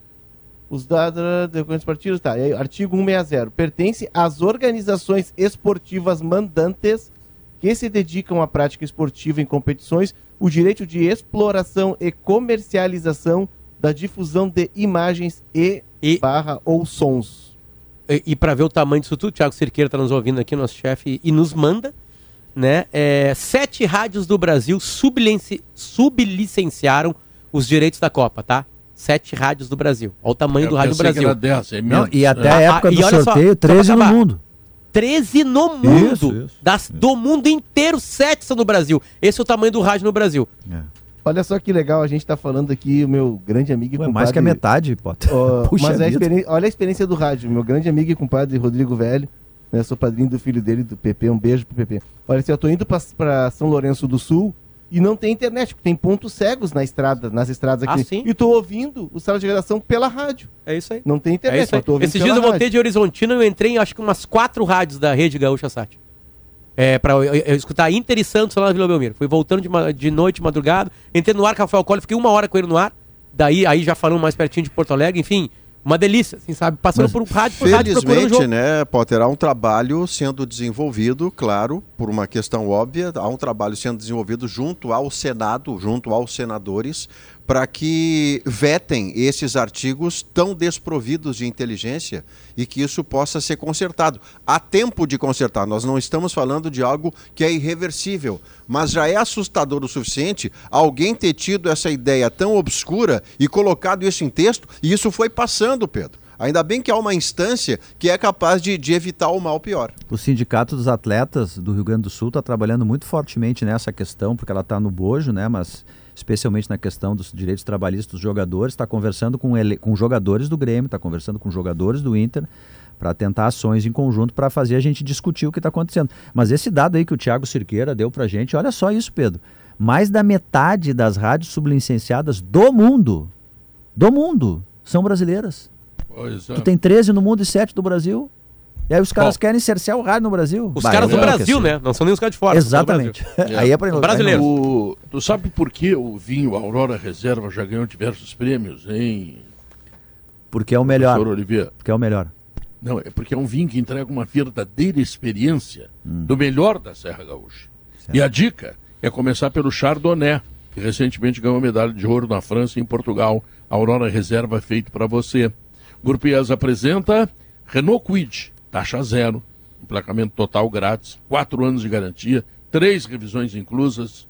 Os dados decorrentes partidos, tá. E aí, artigo 160. Pertence às organizações esportivas mandantes que se dedicam à prática esportiva em competições o direito de exploração e comercialização da difusão de imagens e, barra ou sons. E, para ver o tamanho disso tudo, o Thiago Cerqueira está nos ouvindo aqui, nosso chefe, e nos manda, né? é, sete rádios do Brasil sublicenci- sublicenciaram os direitos da Copa, tá? Sete rádios do Brasil. Olha o tamanho Eu do rádio do Brasil. é Não, e até É. a Ah, época ah, do e só, sorteio, só pra 13 no mundo. 13 no mundo. Isso, Das, do mundo inteiro, 7 são no Brasil. Esse é o tamanho do rádio no Brasil. Olha só que legal, a gente tá falando aqui, o meu grande amigo e Ué, compadre... mais que a metade, Potter. Ó, Puxa mas a vida. experi- olha a experiência do rádio. Meu grande amigo e compadre Rodrigo Velho, né, sou padrinho do filho dele, do PP. Um beijo pro PP. Olha, assim, eu tô indo pra, pra São Lourenço do Sul e não tem internet, porque tem pontos cegos na estrada, nas estradas aqui. Ah, sim? E tô ouvindo o sala de redação pela rádio. É isso aí. Não tem É internet, isso aí. mas tô ouvindo Esses pela dias eu voltei de Horizontina e eu entrei em acho que umas quatro rádios da rede Gaúcha Sat. É, pra eu, eu- eu escutar Inter e Santos lá na Vila Belmiro. Fui voltando de, de noite, madrugada. Entrei no ar com o Rafael Collor, fiquei uma hora com ele no ar. Daí, aí já falando mais pertinho de Porto Alegre, enfim, uma delícia, assim, sabe? Passando por um rádio por rádio Felizmente, jogo. né, Potter, há um trabalho sendo desenvolvido, claro, por uma questão óbvia, há um trabalho sendo desenvolvido junto ao Senado, junto aos senadores, para que vetem esses artigos tão desprovidos de inteligência e que isso possa ser consertado. Há tempo de consertar, nós não estamos falando de algo que é irreversível, mas já é assustador o suficiente alguém ter tido essa ideia tão obscura e colocado isso em texto, e isso foi passando, Pedro. Ainda bem que há uma instância que é capaz de, de evitar o mal pior. O Sindicato dos Atletas do Rio Grande do Sul está trabalhando muito fortemente nessa questão, porque ela está no bojo, né? Mas especialmente na questão dos direitos trabalhistas dos jogadores, está conversando com, ele, com jogadores do Grêmio, está conversando com jogadores do Inter, para tentar ações em conjunto para fazer a gente discutir o que está acontecendo. Mas esse dado aí que o Thiago Cirqueira deu para a gente, olha só isso, Pedro. Mais da metade das rádios sublicenciadas do mundo, do mundo, são brasileiras. Pois é. Tu tem 13 no mundo e 7 do Brasil. E aí os caras Bom. querem cercear o rádio no Brasil. Os Bah, caras do Brasil, né? Não são nem os caras de fora. Exatamente. Brasil. Aí é pra Brasileiro. O- tu sabe por que o vinho Aurora Reserva já ganhou diversos prêmios, hein? Porque é o melhor. Professor Oliveira. Porque é o melhor. Não, é porque é um vinho que entrega uma verdadeira experiência Hum. do melhor da Serra Gaúcha. E a dica é começar pelo Chardonnay, que recentemente ganhou medalha de ouro na França e em Portugal. A Aurora Reserva é feito para você. Grupo IES apresenta Renault Quid, taxa zero, emplacamento total grátis, quatro anos de garantia, três revisões inclusas.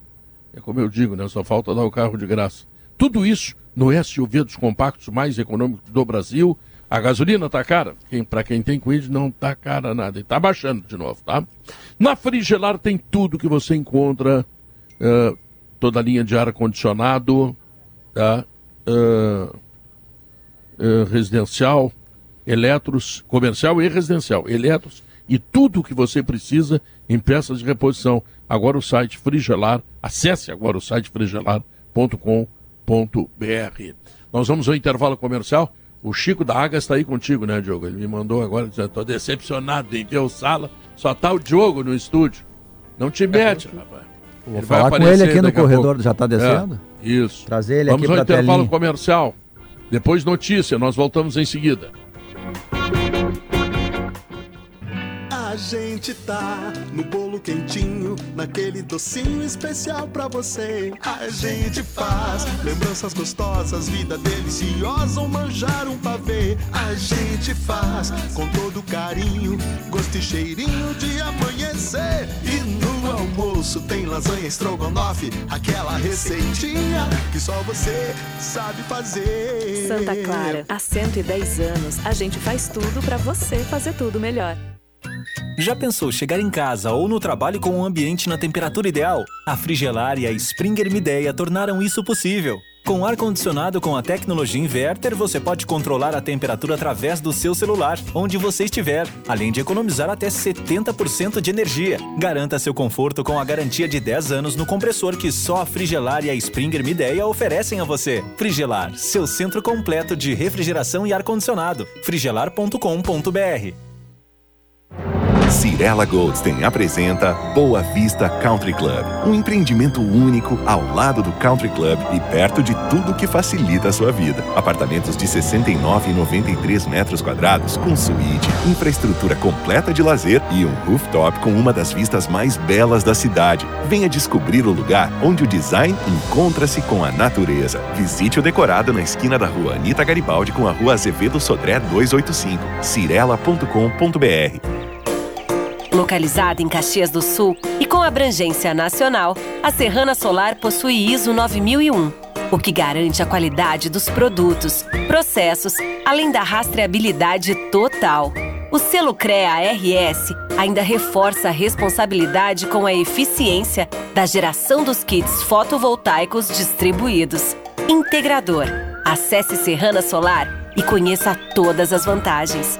É como eu digo, né? Só falta dar o carro de graça. Tudo isso no SUV dos compactos mais econômicos do Brasil. A gasolina tá cara. Quem, para quem tem Quid não tá cara nada. E tá baixando de novo, tá? Na Frigelar tem tudo que você encontra. eh, toda a linha de ar-condicionado, tá? Eh, eh, residencial, eletros, comercial e residencial, eletros e tudo o que você precisa em peças de reposição. Agora o site Frigelar, acesse agora o site frigelar.com.br. Nós vamos ao intervalo comercial. O Chico da Águia está aí contigo, né, Diogo? Ele me mandou agora dizendo, estou decepcionado em teu sala, só tá o Diogo no estúdio. Não te mete, rapaz. Vou Ele vai falar com ele aqui no corredor. Já está descendo? É, isso. Trazer ele Vamos aqui ao para intervalo telinha. comercial. Depois notícia, nós voltamos em seguida. A gente tá no bolo quentinho, naquele docinho especial pra você. A gente faz lembranças gostosas, vida deliciosa, ou manjar um pavê. A gente faz com todo carinho, gosto e cheirinho de amanhecer. E no almoço tem lasanha estrogonofe, aquela receitinha que só você sabe fazer. Santa Clara, há 110 anos, a gente faz tudo pra você fazer tudo melhor. Já pensou chegar em casa ou no trabalho com um ambiente na temperatura ideal? A Frigelar e a Springer Mideia tornaram isso possível. Com ar-condicionado com a tecnologia inverter, você pode controlar a temperatura através do seu celular, onde você estiver, além de economizar até 70% de energia. Garanta seu conforto com a garantia de 10 anos no compressor que só a Frigelar e a Springer Mideia oferecem a você. Frigelar, seu centro completo de refrigeração e ar-condicionado. frigelar.com.br Cirela Goldstein apresenta Boa Vista Country Club, um empreendimento único ao lado do Country Club e perto de tudo que facilita a sua vida. Apartamentos de 69 e 93 metros quadrados com suíte, infraestrutura completa de lazer e um rooftop com uma das vistas mais belas da cidade. Venha descobrir o lugar onde o design encontra-se com a natureza. Visite o decorado na esquina da rua Anita Garibaldi com a rua Azevedo Sodré 285, cirela.com.br. Localizada em Caxias do Sul e com abrangência nacional, a Serrana Solar possui ISO 9001, o que garante a qualidade dos produtos, processos, além da rastreabilidade total. O selo CREA-RS ainda reforça a responsabilidade com a eficiência da geração dos kits fotovoltaicos distribuídos. Integrador. Acesse Serrana Solar e conheça todas as vantagens.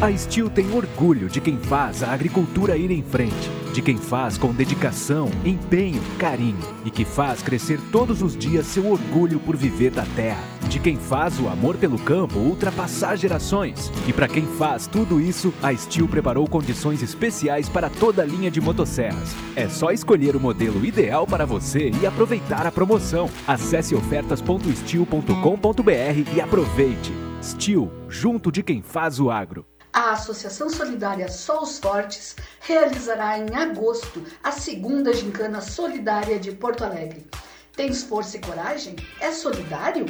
A Steel tem orgulho de quem faz a agricultura ir em frente, de quem faz com dedicação, empenho, carinho e que faz crescer todos os dias seu orgulho por viver da terra, de quem faz o amor pelo campo ultrapassar gerações. E para quem faz tudo isso, a Steel preparou condições especiais para toda a linha de motosserras. É só escolher o modelo ideal para você e aproveitar a promoção. Acesse ofertas.steel.com.br e aproveite. Steel, junto de quem faz o agro. A Associação Solidária Sous Fortes realizará em agosto a segunda Gincana Solidária de Porto Alegre. Tens força e coragem? É solidário?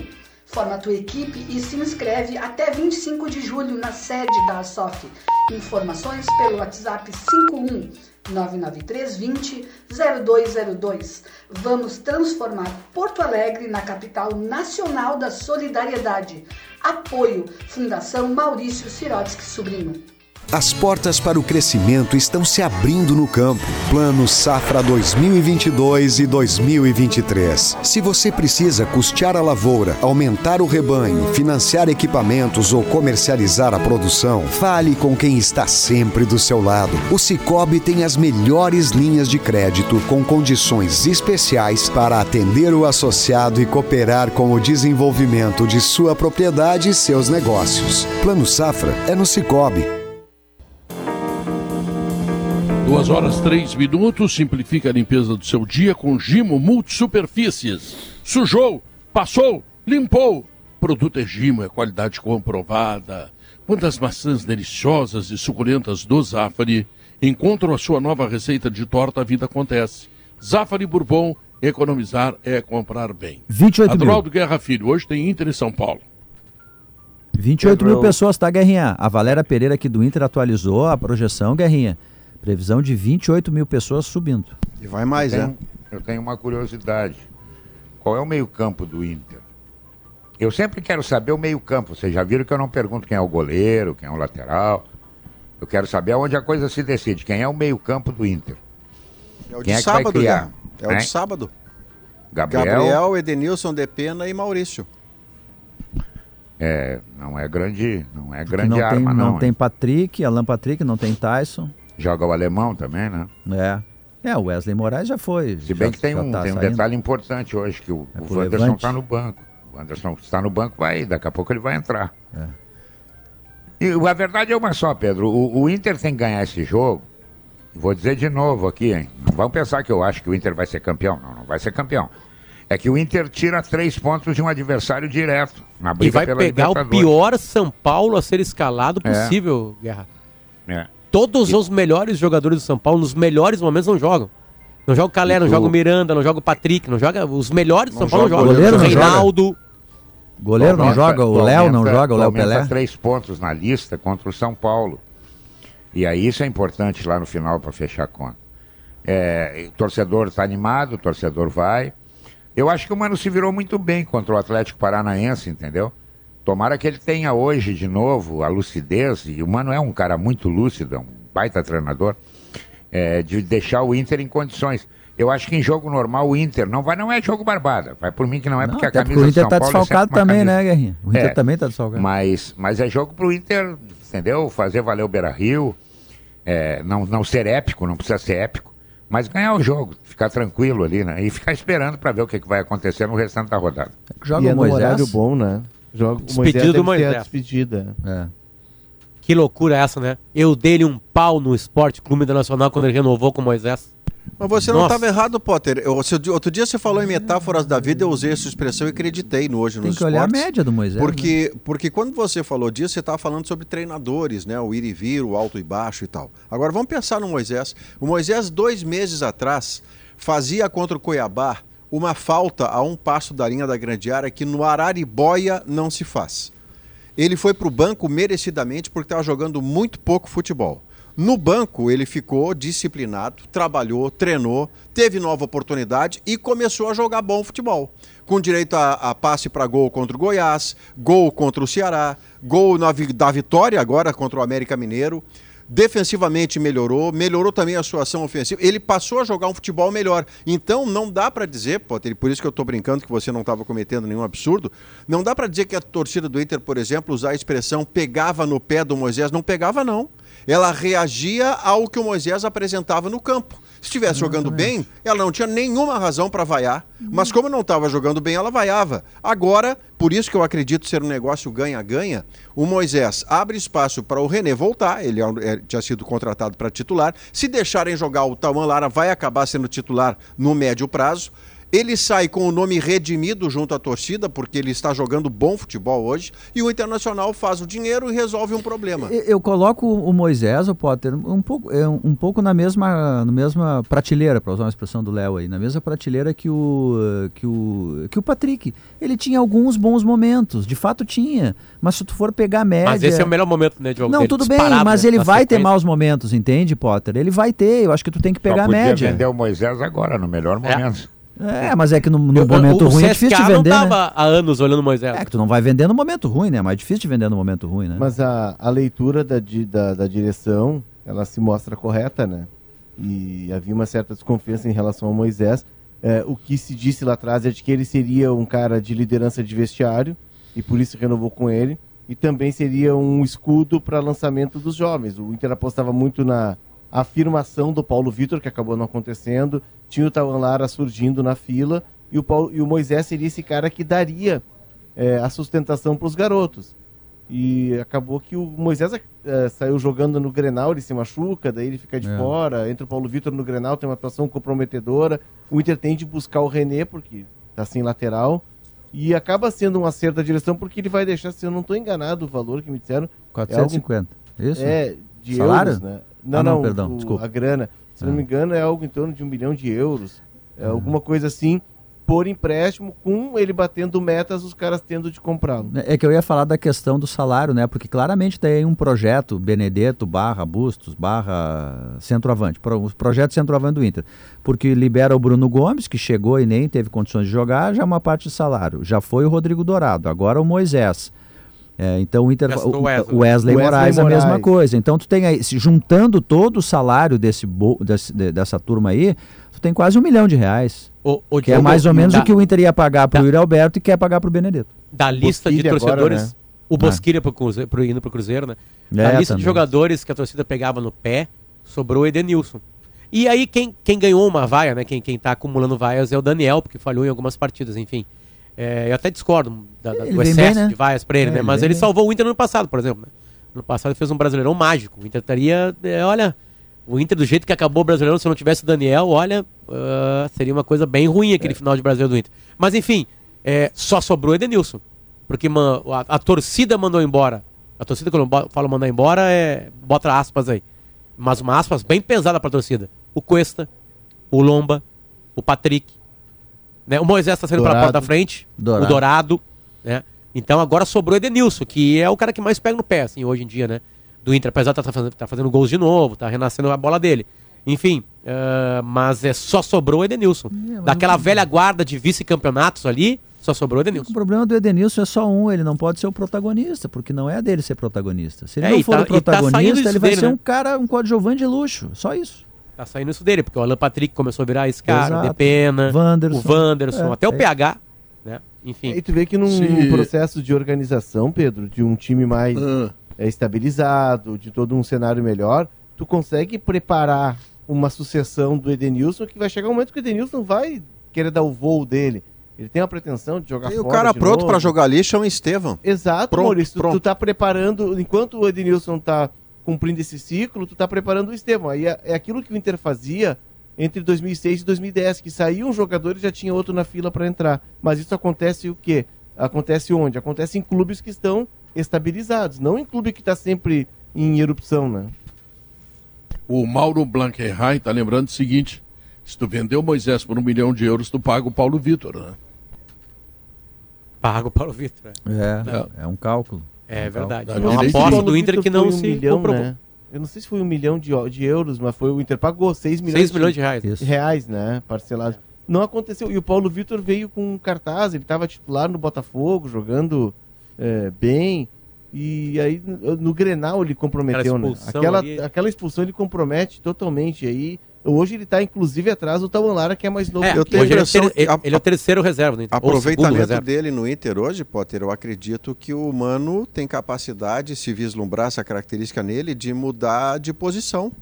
Forma a tua equipe e se inscreve até 25 de julho na sede da ASOF. Informações pelo WhatsApp 51 993 20 0202. Vamos transformar Porto Alegre na capital nacional da solidariedade. Apoio Fundação Maurício Sirotsky Sobrinho. As portas para o crescimento estão se abrindo no campo. Plano Safra 2022 e 2023. Se você precisa custear a lavoura, aumentar o rebanho, financiar equipamentos ou comercializar a produção, fale com quem está sempre do seu lado. O Cicobi tem as melhores linhas de crédito com condições especiais para atender o associado e cooperar com o desenvolvimento de sua propriedade e seus negócios. Plano Safra é no Cicobi. Duas horas, três minutos. Simplifica a limpeza do seu dia com Gimo Multisuperfícies. Sujou, passou, limpou. Produto é Gimo, é qualidade comprovada. Quando as maçãs deliciosas e suculentas do Zafari encontram a sua nova receita de torta, a vida acontece. Zafari Bourbon, economizar é comprar bem. 28 mil. Adroaldo Guerra Filho, hoje tem Inter em São Paulo. 28 mil pessoas, tá, Guerrinha? A Valéria Pereira aqui do Inter atualizou a projeção, Guerrinha. Previsão de 28 mil pessoas subindo. E vai mais, eu né? tenho, Eu tenho uma curiosidade. Qual é o meio-campo do Inter? Eu sempre quero saber o meio-campo. Vocês já viram que eu não pergunto quem é o goleiro, quem é o lateral. Eu quero saber onde a coisa se decide. Quem é o meio-campo do Inter? É o Quem de é sábado, criar? Guerra. É o Hein? de sábado. Gabriel? Gabriel, Edenilson, Depena e Maurício. É, não é grande, não é grande não tem, arma, não, não. tem? Patrick, Alan Patrick, não tem Tyson. Joga o alemão também, né? É. É, o Wesley Moraes já foi. Se bem já- que tem um, tá tem um saindo. detalhe importante hoje, que o, É o Wanderson está no banco. O Wanderson está no banco, vai, daqui a pouco ele vai entrar. É. E a verdade é uma só, Pedro. O, o Inter tem que ganhar esse jogo. Vou dizer de novo aqui, hein? Não vão pensar que eu acho que o Inter vai ser campeão. Não, não vai ser campeão. É que o Inter tira três pontos de um adversário direto na briga E vai pela pegar o pior São Paulo a ser escalado É. possível, Guerra. É. Todos os melhores jogadores do São Paulo, nos melhores momentos, não jogam. Não joga o Calé, E não tu- joga o Miranda, não joga o Patrick, não joga. Os melhores do Não São Paulo joga não o jogam. goleiro, O não joga? Reinaldo. Goleiro não Tu joga, o tu Léo não joga, o tu Léo Pelé. três pontos na lista contra o São Paulo. E aí isso é importante lá no final para fechar a conta. É, o torcedor está animado, o torcedor vai. Eu acho que o Mano se virou muito bem contra o Atlético Paranaense, entendeu? Tomara que ele tenha hoje de novo a lucidez, e o Mano é um cara muito lúcido, é um baita treinador, é, de deixar o Inter em condições. Eu acho que em jogo normal o Inter não vai, não é jogo barbada. Vai por mim que não é porque a camisa porque o Inter São tá Paulo é desfalcado uma também, camisa- né, Guerrinha? O Inter É. também tá desfalcado. Mas, mas é jogo pro Inter, entendeu? Fazer valer o Beira Rio. não, não ser épico, não precisa ser épico. Mas ganhar o jogo, ficar tranquilo ali, né? E ficar esperando para ver o que, que vai acontecer no restante da rodada. e é num horário bom, né? Joga, o Despedida Moisés do Moisés. despedida. É. Que loucura é essa, né? Eu dei-lhe um pau no Esporte Clube Internacional quando ele renovou com o Moisés. Mas você não estava errado, Potter. Eu, se- outro dia você falou em metáforas da vida, eu usei essa expressão e acreditei no hoje Tem nos que olhar a esportes. média do Moisés. né? Porque, porque quando você falou disso, você estava falando sobre treinadores, né? O ir e vir, o alto e baixo e tal. Agora vamos pensar no Moisés. O Moisés, dois meses atrás, fazia contra o Cuiabá uma falta a um passo da linha da grande área que no Araribóia não se faz. Ele foi para o banco merecidamente porque estava jogando muito pouco futebol. No banco, ele ficou disciplinado, trabalhou, treinou, teve nova oportunidade e começou a jogar bom futebol. Com direito a, a passe para gol contra o Goiás, gol contra o Ceará, gol na da vitória agora contra o América Mineiro. Defensivamente melhorou, melhorou também a sua ação ofensiva. Ele passou a jogar um futebol melhor. Então não dá para dizer, Potter, por isso que eu estou brincando que você não estava cometendo nenhum absurdo, não dá para dizer que a torcida do Inter, por exemplo, usar a expressão pegava no pé do Moisés, não pegava não. Ela reagia ao que o Moisés apresentava no campo. Se estivesse jogando bem, ela não tinha nenhuma razão para vaiar. Mas como não estava jogando bem, ela vaiava. Agora, por isso que eu acredito ser um negócio ganha-ganha, o Moisés abre espaço para o René voltar. Ele é é- tinha sido contratado para titular. Se deixarem jogar, o Tauan Lara vai acabar sendo titular no médio prazo. Ele sai com o nome redimido junto à torcida, porque ele está jogando bom futebol hoje, e o Internacional faz o dinheiro e resolve um problema. Eu, eu coloco o Moisés, o Potter, um pouco, é, um pouco na mesma, na mesma prateleira, para usar uma expressão do Léo aí, na mesma prateleira que o, que, o, que o Patrick. Ele tinha alguns bons momentos, de fato tinha. Mas se tu for pegar a média. Mas esse é o melhor momento, né, de jogo Não, dele, tudo bem, mas né, ele vai ter sequência. maus momentos, entende, Potter? Ele vai ter, eu acho que tu tem que pegar a média. vender o Moisés agora, no melhor momento. É, mas é que no, no Eu- momento o ruim é difícil de não vender. né? tava há anos olhando Moisés. É que tu não vai vender no momento ruim, né? Mais difícil de vender no momento ruim, né? Mas a, a leitura da, da, da direção, ela se mostra correta, né? E havia uma certa desconfiança em relação ao Moisés. É, o que se disse lá atrás é de que ele seria um cara de liderança de vestiário, e por isso renovou com ele. E também seria um escudo para lançamento dos jovens. O Inter apostava muito na afirmação do Paulo Vitor, que acabou não acontecendo. Tinha o Tawan Lara surgindo na fila. E o, Paulo, e o Moisés seria esse cara que daria é, a sustentação para os garotos. E acabou que o Moisés eh, saiu jogando no Grenal, ele se machuca, daí ele fica de É. fora. Entra o Paulo Vitor no Grenal, tem uma atuação comprometedora. O Inter tem de buscar o René, porque tá sem lateral. E acaba sendo um acerto da direção, porque ele vai deixar, se eu não estou enganado, o valor que me disseram. é 450, algo- isso? É, de Salário? euros, né? Não, Ah, não, não, perdão, o- desculpa. a grana. Se não Ah. me engano, é algo em torno de um milhão de euros. É alguma coisa assim, por empréstimo, com ele batendo metas, os caras tendo de comprá-lo. É que eu ia falar da questão do salário, né? Porque claramente tem um projeto Benedetto barra Bustos barra centroavante, pro, o projeto centroavante do Inter. Porque libera o Bruno Gomes, que chegou e nem teve condições de jogar, já uma parte de salário. Já foi o Rodrigo Dourado, agora o Moisés. É, então o Inter, o, o Wesley. o Wesley, Wesley Moraes, a Moraes. mesma coisa. Então tu tem aí, se juntando todo o salário desse, bo- desse- de- dessa turma aí, tu tem quase um milhão de reais. O, o Que é mais ou menos da, o que o Inter ia pagar pro Yuri Alberto e quer pagar pro Benedetto. da lista de Bosquilha agora, torcedores. né? O Bosquilha pro Cruzeiro, pro, indo pro Cruzeiro, né? Da É, lista também. de jogadores que a torcida pegava no pé, sobrou o Edenilson. E aí, quem, quem ganhou uma vaia, né? Quem, quem tá acumulando vaias é o Daniel, porque falhou em algumas partidas, enfim. É, eu até discordo da- da- Ele do excesso bem, né? de vaias pra ele, É, né? ele Mas ele bem. salvou o Inter no ano passado, por exemplo. Né? No passado ele fez um brasileirão mágico. O Inter estaria. é, olha, o Inter, do jeito que acabou o brasileirão, se não tivesse o Daniel, olha, ah, seria uma coisa bem ruim É. aquele final de brasileiro do Inter. Mas enfim, é, só sobrou o Edenilson. Porque man- a, a torcida mandou embora. A torcida, quando eu falo mandar embora, é. Bota aspas aí. Mas uma aspas bem pesada pra torcida. O Cuesta, o Lomba, o Patrick. Né? O Moisés tá saindo pela porta da frente. Dourado. O Dourado. Né? Então agora sobrou o Edenilson, que é o cara que mais pega no pé, assim, hoje em dia, né? Do Inter, apesar de estar fazendo, tá fazendo gols de novo, tá renascendo a bola dele. Enfim, ah, mas é só sobrou o Edenilson. Daquela velha guarda de vice-campeonatos ali, só sobrou o Edenilson. O problema do Edenilson é só um, ele não pode ser o protagonista, porque não é dele ser protagonista. Se ele É, não for tá- o tá protagonista, isso ele vai dele, ser né? um cara, um coadjuvante de luxo, só isso. Tá saindo isso dele, porque o Alan Patrick começou a virar esse cara, o Exato. Depena, Wanderson. o Wanderson, É, até o é. PH, né? Enfim. E tu vê que num Se- processo de organização, Pedro, de um time mais é, estabilizado, de todo um cenário melhor, tu consegue preparar uma sucessão do Edenilson que vai chegar um momento que o Edenilson vai querer dar o voo dele. Ele tem a pretensão de jogar Tem o fora cara de pronto novo. para jogar ali chama Estevam. Exato, Pronto, Maurício. Tu- Tu, pronto. tá preparando, enquanto o Edenilson tá cumprindo esse ciclo, tu tá preparando o Estevão. Aí é, é aquilo que o Inter fazia entre 2006 e 2010, que saía um jogador e já tinha outro na fila para entrar. Mas isso acontece o quê? Acontece onde? Acontece em clubes que estão estabilizados, não em clube que está sempre em erupção, né? O Mauro Blankenheim tá lembrando o seguinte: se tu vender o Moisés por um milhão de euros, tu paga o Paulo Vitor, né? Paga o Paulo Vitor. É, é, um cálculo. É um verdade. É uma aposta do Inter que não um se milhão, comprovou. né? Eu não sei se foi um milhão de, de euros, mas foi o Inter pagou 6 milhões, 6 milhões de reais. Isso. reais, né? Parcelado. Não aconteceu. E o Paulo Vitor veio com um cartaz, ele estava titular no Botafogo, jogando é, bem. E aí no, Grenal ele comprometeu, Aquela né? expulsão Aquela, ali. aquela expulsão ele compromete totalmente. E aí hoje ele tá inclusive atrás do Tauan Lara, que é mais novo. É, Eu tenho hoje ele é, ele, a- ele é o terceiro reserva do Inter. Aproveitamento reserva. dele no Inter hoje, Potter, eu acredito que o Mano tem capacidade, se vislumbrar essa característica nele, de mudar de posição.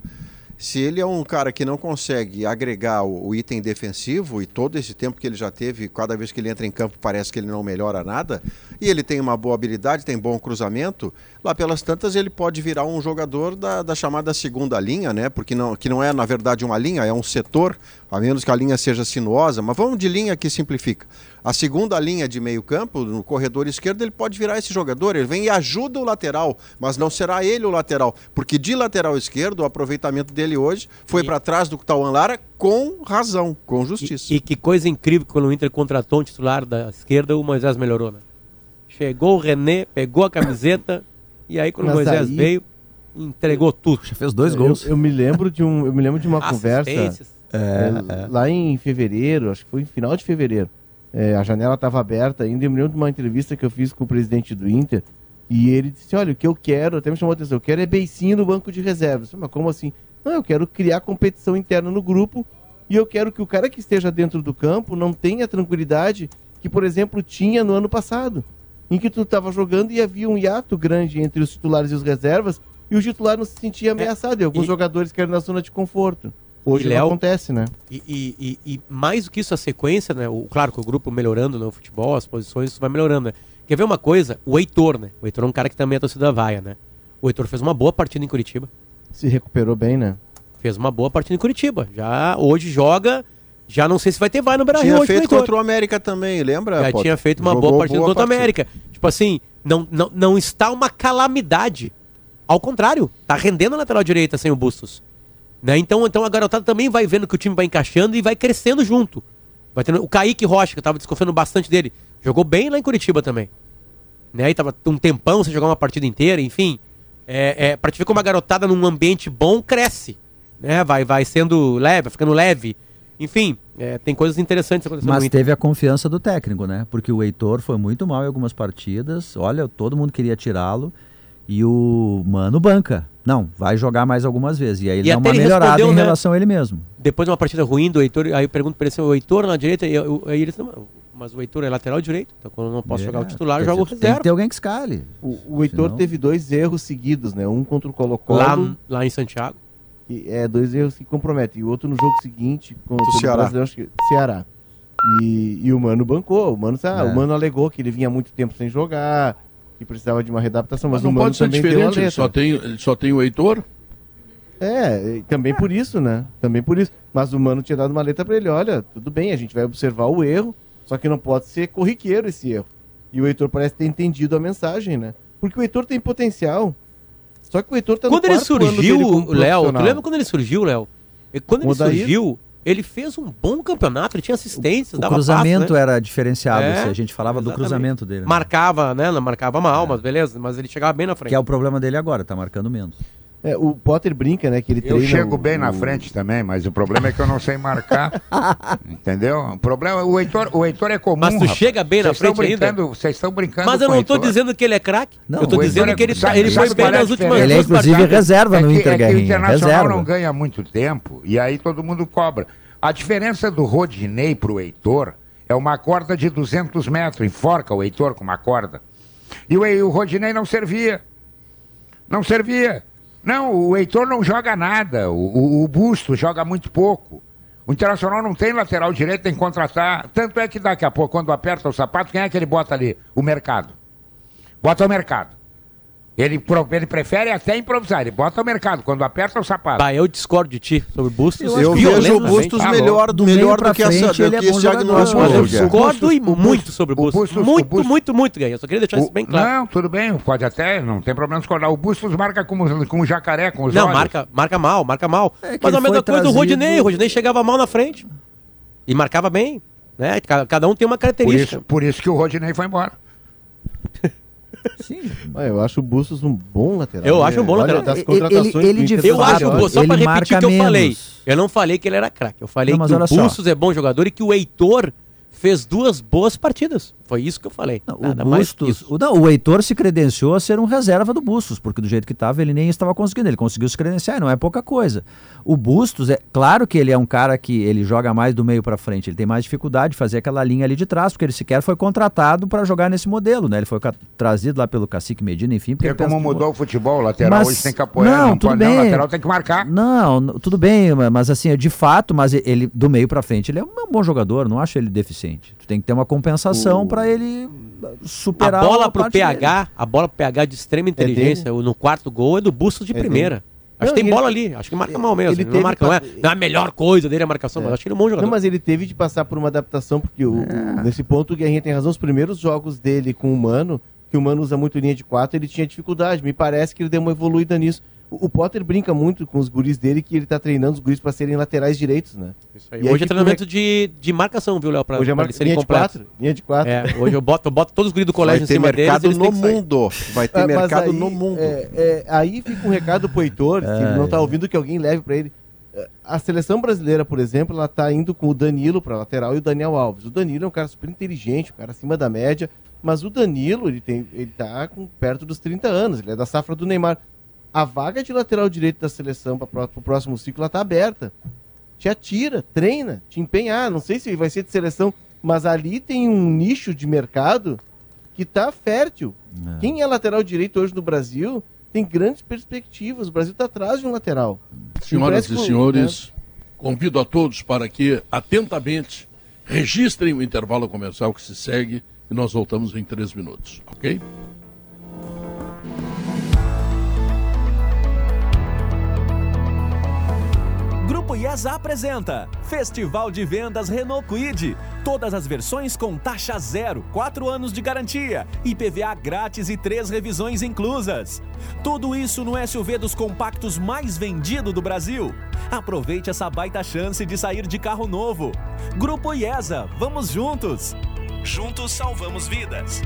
Se ele é um cara que não consegue agregar o, item defensivo, e todo esse tempo que ele já teve, cada vez que ele entra em campo parece que ele não melhora nada, e ele tem uma boa habilidade, tem bom cruzamento, lá pelas tantas ele pode virar um jogador da, da chamada segunda linha, né? Porque não, que não é, na verdade, uma linha, é um setor, a menos que a linha seja sinuosa, mas vamos de linha que simplifica. A segunda linha de meio campo, no corredor esquerdo, ele pode virar esse jogador. Ele vem e ajuda o lateral, mas não será ele o lateral. Porque de lateral esquerdo, o aproveitamento dele hoje foi para trás do Tauan Lara com razão, com justiça. E que coisa incrível que quando o Inter contratou um titular da esquerda, o Moisés melhorou, né? Chegou o René, pegou a camiseta, e aí quando o Mas Moisés aí- veio, entregou tudo. Já fez dois Eu- gols. Eu, me lembro de um, eu me lembro de uma conversa Assistências. é, É, lá em fevereiro, acho que foi em final de fevereiro. É, a janela estava aberta ainda. Eu me lembro de uma entrevista que eu fiz com o presidente do Inter e ele disse: Olha, o que eu quero, até me chamou a atenção, eu quero é beicinho no banco de reservas. Mas como assim? Não, eu quero criar competição interna no grupo e eu quero que o cara que esteja dentro do campo não tenha tranquilidade que, por exemplo, tinha no ano passado, em que tu estava jogando e havia um hiato grande entre os titulares e os reservas e o titular não se sentia ameaçado. E alguns e- jogadores que eram na zona de conforto. Hoje E, não Léo, acontece, né? E, e- e- e mais do que isso, a sequência, né? O, claro que o grupo melhorando no futebol, as posições, isso vai melhorando, né? Quer ver uma coisa? O Heitor, né? O Heitor é um cara que também a torcida vaia, né? O Heitor fez uma boa partida em Curitiba. Se recuperou bem, né? Fez uma boa partida em Curitiba. Já hoje joga. Já não sei se vai ter vai no Brasil Tinha hoje feito contra o América também, lembra? Já Potter? tinha feito uma Jogou boa partida contra o. América. Tipo assim, não, não, não está uma calamidade. Ao contrário, tá rendendo a lateral direita sem o Bustos. Né? Então, então a garotada também vai vendo que o time vai encaixando e vai crescendo junto. Vai tendo, o Kaique Rocha, que eu tava desconfiando bastante dele, jogou bem lá em Curitiba também. Né? E tava um tempão sem jogar uma partida inteira, enfim. É, é, pra te ver como a garotada num ambiente bom cresce. Né? Vai, vai sendo leve, vai ficando leve. Enfim, é, tem coisas interessantes acontecendo Mas teve a confiança do técnico, né? Porque o Heitor foi muito mal em algumas partidas. Olha, todo mundo queria tirá-lo. E o Mano banca. Não, vai jogar mais algumas vezes. E aí ele E dá uma ele melhorada em né? relação a ele mesmo. depois de uma partida ruim do Heitor, aí eu pergunto pra ele se o Heitor na direita, e aí ele disse, não, mas o Heitor é lateral direito, então quando eu não posso É, jogar o titular, eu jogo dizer, reserva. Tem que ter alguém que escale. O, o Heitor Senão- teve dois erros seguidos, né? Um contra o Colo-Colo. Lá, lá em Santiago. que é dois erros que comprometem. E o outro no jogo seguinte, contra o Ceará. Brasileiro, acho que Ceará. E, e o Mano bancou. O Mano, sabe, É. o Mano alegou que ele vinha muito tempo sem jogar, que precisava de uma readaptação, mas, Mas o não Mano pode ser também deu a diferente, ele só tem, ele só tem o Heitor. É, também por isso, né? Também por isso. Mas o Mano tinha dado uma letra pra ele, olha, tudo bem, a gente vai observar o erro, só que não pode ser corriqueiro esse erro. E o Heitor parece ter entendido a mensagem, né? Porque o Heitor tem potencial. Só que o Heitor tá Quando no ele surgiu, Léo, tu lembra quando ele surgiu, Léo? Quando ele surgiu, ele fez um bom campeonato, ele tinha assistência, O dava cruzamento passe, né? era diferenciado. É, assim, a gente falava do exatamente. cruzamento dele. né? Marcava, né? Marcava mal, mas beleza, mas ele chegava bem na frente. Que é o problema dele agora, tá marcando menos. É, o Potter brinca, né? Que ele Eu chego o- bem na o- frente também, mas o problema é que eu não sei marcar. entendeu? O problema, o Heitor, o Heitor é comum. Mas tu rapaz. chega bem na Vocês estão frente ainda? Vocês estão brincando Mas eu não o Heitor. dizendo que ele é craque. Não, eu o dizendo Heitor que ele, é- tá, sabe- ele foi bem qual é nas últimas? Ele é inclusive partidas. reserva no é que, Inter, é que o. Internacional Reserva. não ganha muito tempo e aí todo mundo cobra. A diferença do Rodinei pro Heitor é uma corda de 200 metros, enforca o Heitor com uma corda. E o, o Rodinei não servia. Não servia. Não, o Heitor não joga nada. O, o, Busto joga muito pouco. O Internacional não tem lateral direito, tem que contratar. Tanto é que daqui a pouco, quando aperta o sapato, quem é que ele bota ali? O mercado. Bota o mercado. Ele, ele prefere até improvisar, ele bota o mercado quando aperta o sapato. Bah, eu discordo de ti sobre Bustos. Eu vejo o Bustos Tá melhor, Do melhor do que, essa, frente, do ele é que bom esse diagnóstico. Eu do discordo e muito sobre o o Bustos. Bustos- muito, o Bustos- muito, muito. Eu só queria deixar isso O- bem claro. Não, tudo bem, pode até, não tem problema discordar. O Bustos marca com, com o jacaré, com os Não, olhos. marca, marca mal, marca mal. É Mas a mesma coisa do trazido- Rodinei. O Rodinei chegava mal na frente. E marcava bem. Né? Ca- Cada um tem uma Por característica. isso, por isso que o Rodinei foi embora. Sim. Ah, eu acho o Bustos um bom lateral. Eu né? acho um bom Olha, lateral. Das Ele- contratações ele- ele Eu acho, pô, só pra repetir o que eu menos. falei. Eu não falei que ele era craque. Eu falei Não, que o olha só. Bustos é bom jogador e que o Heitor fez duas boas partidas. Foi isso que eu falei. O Nada mais que Bustos, o, não, o Heitor se credenciou a ser um reserva do Bustos, porque do jeito que estava ele nem estava conseguindo, ele conseguiu se credenciar, e não é pouca coisa. O Bustos, é claro que ele é um cara que ele joga mais do meio para frente, ele tem mais dificuldade de fazer aquela linha ali de trás, porque ele sequer foi contratado para jogar nesse modelo, né? Ele foi trazido lá pelo Cacique Medina, enfim. porque como que- mudou o futebol, o lateral Mas- hoje tem que apoiar, não, não, tudo pode não, bem. o lateral tem que marcar. Não, tudo bem, ma- mas assim, é de fato, mas ele do meio pra frente, ele é um é um bom jogador, não acho ele deficiente. Tu tem que ter uma compensação pra ele uh, A superar bola pro PH, dele. a bola pro PH de extrema inteligência, no quarto gol é do Bustos de É primeira. dele. Acho Não, que tem e bola ele- ali, acho que marca mal mesmo. ele Ele não, marca, não, é, pa- não é a melhor coisa dele a marcação, mas acho que ele é um bom jogador. Não, mas ele teve de passar por uma adaptação, porque o, o- nesse ponto o Guerrinha tem razão. Os primeiros jogos dele com o Mano, que o Mano usa muito linha de quatro, ele tinha dificuldade. Me parece que ele deu uma evoluída nisso. O, o Potter brinca muito com os guris dele, que ele tá treinando os guris para serem laterais direitos, né? Isso aí. E aí Hoje é fica um treinamento rec- de, de marcação, viu, Léo? Pra, Hoje é pra mar- eles serem linha de quatro, linha de quatro. É, hoje eu boto, eu boto todos os guris do colégio em ter cima deles. mercado eles têm no mundo. Vai ter Ah, mercado aí, no mundo. é, é, aí fica um recado pro Heitor, se ele não tá É. ouvindo, que alguém leve para ele. É, A seleção brasileira, por exemplo, ela tá indo com o Danilo para lateral e o Daniel Alves. O Danilo é um cara super inteligente, um cara acima da média, mas o Danilo, ele tem, ele tá com perto dos 30 anos, ele é da safra do Neymar. A vaga de lateral direito da seleção para o próximo ciclo ela tá aberta. Te atira, treina, te empenhar. Não sei se vai ser de seleção, mas ali tem um nicho de mercado que tá fértil. Quem é lateral direito hoje no Brasil tem grandes perspectivas. O Brasil está atrás de um lateral. Senhoras e senhores, convido a todos para que atentamente registrem o intervalo comercial que se segue e nós voltamos em três minutos, ok? Grupo IESA apresenta Festival de Vendas Renault Quid. Todas as versões com taxa zero, 4 anos de garantia, IPVA grátis e três revisões inclusas. Tudo isso no SUV dos compactos mais vendido do Brasil. Aproveite essa baita chance de sair de carro novo. Grupo IESA, vamos juntos! Juntos salvamos vidas.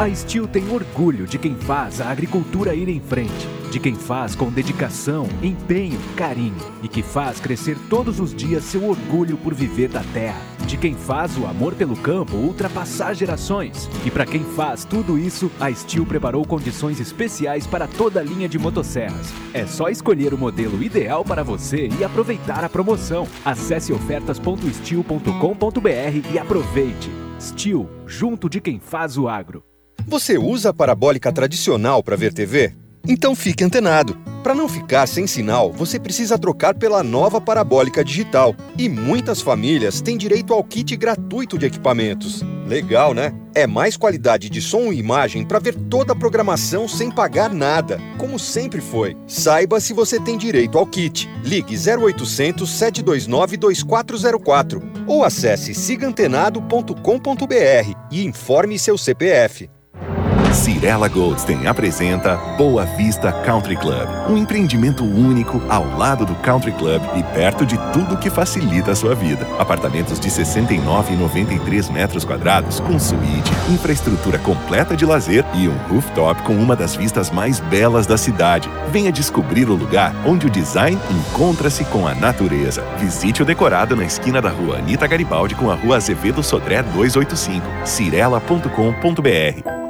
A Steel tem orgulho de quem faz a agricultura ir em frente, de quem faz com dedicação, empenho, carinho e que faz crescer todos os dias seu orgulho por viver da terra, de quem faz o amor pelo campo ultrapassar gerações. E para quem faz tudo isso, a Steel preparou condições especiais para toda a linha de motosserras. É só escolher o modelo ideal para você e aproveitar a promoção. Acesse ofertas.steel.com.br e aproveite. Steel, junto de quem faz o agro. Você usa a parabólica tradicional para ver TV? Então fique antenado. Para não ficar sem sinal, você precisa trocar pela nova parabólica digital. E muitas famílias têm direito ao kit gratuito de equipamentos. Legal, né? É mais qualidade de som e imagem para ver toda a programação sem pagar nada, como sempre foi. Saiba se você tem direito ao kit. Ligue 0800 729 2404 ou acesse sigantenado.com.br e informe seu CPF. Cirela Goldstein apresenta Boa Vista Country Club, um empreendimento único ao lado do Country Club e perto de tudo que facilita a sua vida. Apartamentos de 69 e 93 metros quadrados com suíte, infraestrutura completa de lazer e um rooftop com uma das vistas mais belas da cidade. Venha descobrir o lugar onde o design encontra-se com a natureza. Visite o decorado na esquina da rua Anita Garibaldi com a rua Azevedo Sodré 285, cirela.com.br.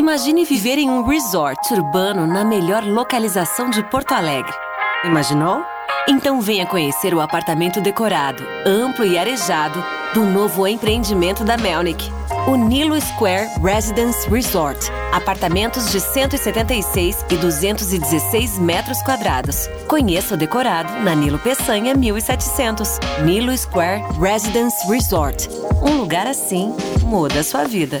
Imagine viver em um resort urbano na melhor localização de Porto Alegre. Imaginou? Então venha conhecer o apartamento decorado, amplo e arejado, do novo empreendimento da Melnick. O Nilo Square Residence Resort. Apartamentos de 176 e 216 metros quadrados. Conheça o decorado na Nilo Peçanha 1700. Nilo Square Residence Resort. Um lugar assim muda a sua vida.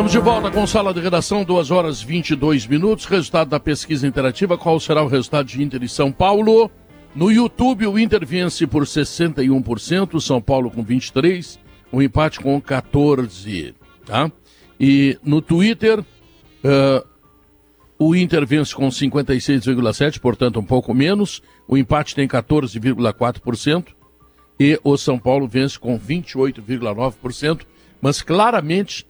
Estamos de volta com sala de redação, 2 horas 22 minutos. Resultado da pesquisa interativa. Qual será o resultado de Inter e São Paulo? No YouTube, o Inter vence por 61%, São Paulo com 23%, o empate com 14%. Tá? E no Twitter, eh, o Inter vence com 56,7%, portanto um pouco menos. O empate tem 14,4%. E o São Paulo vence com 28,9%. Mas claramente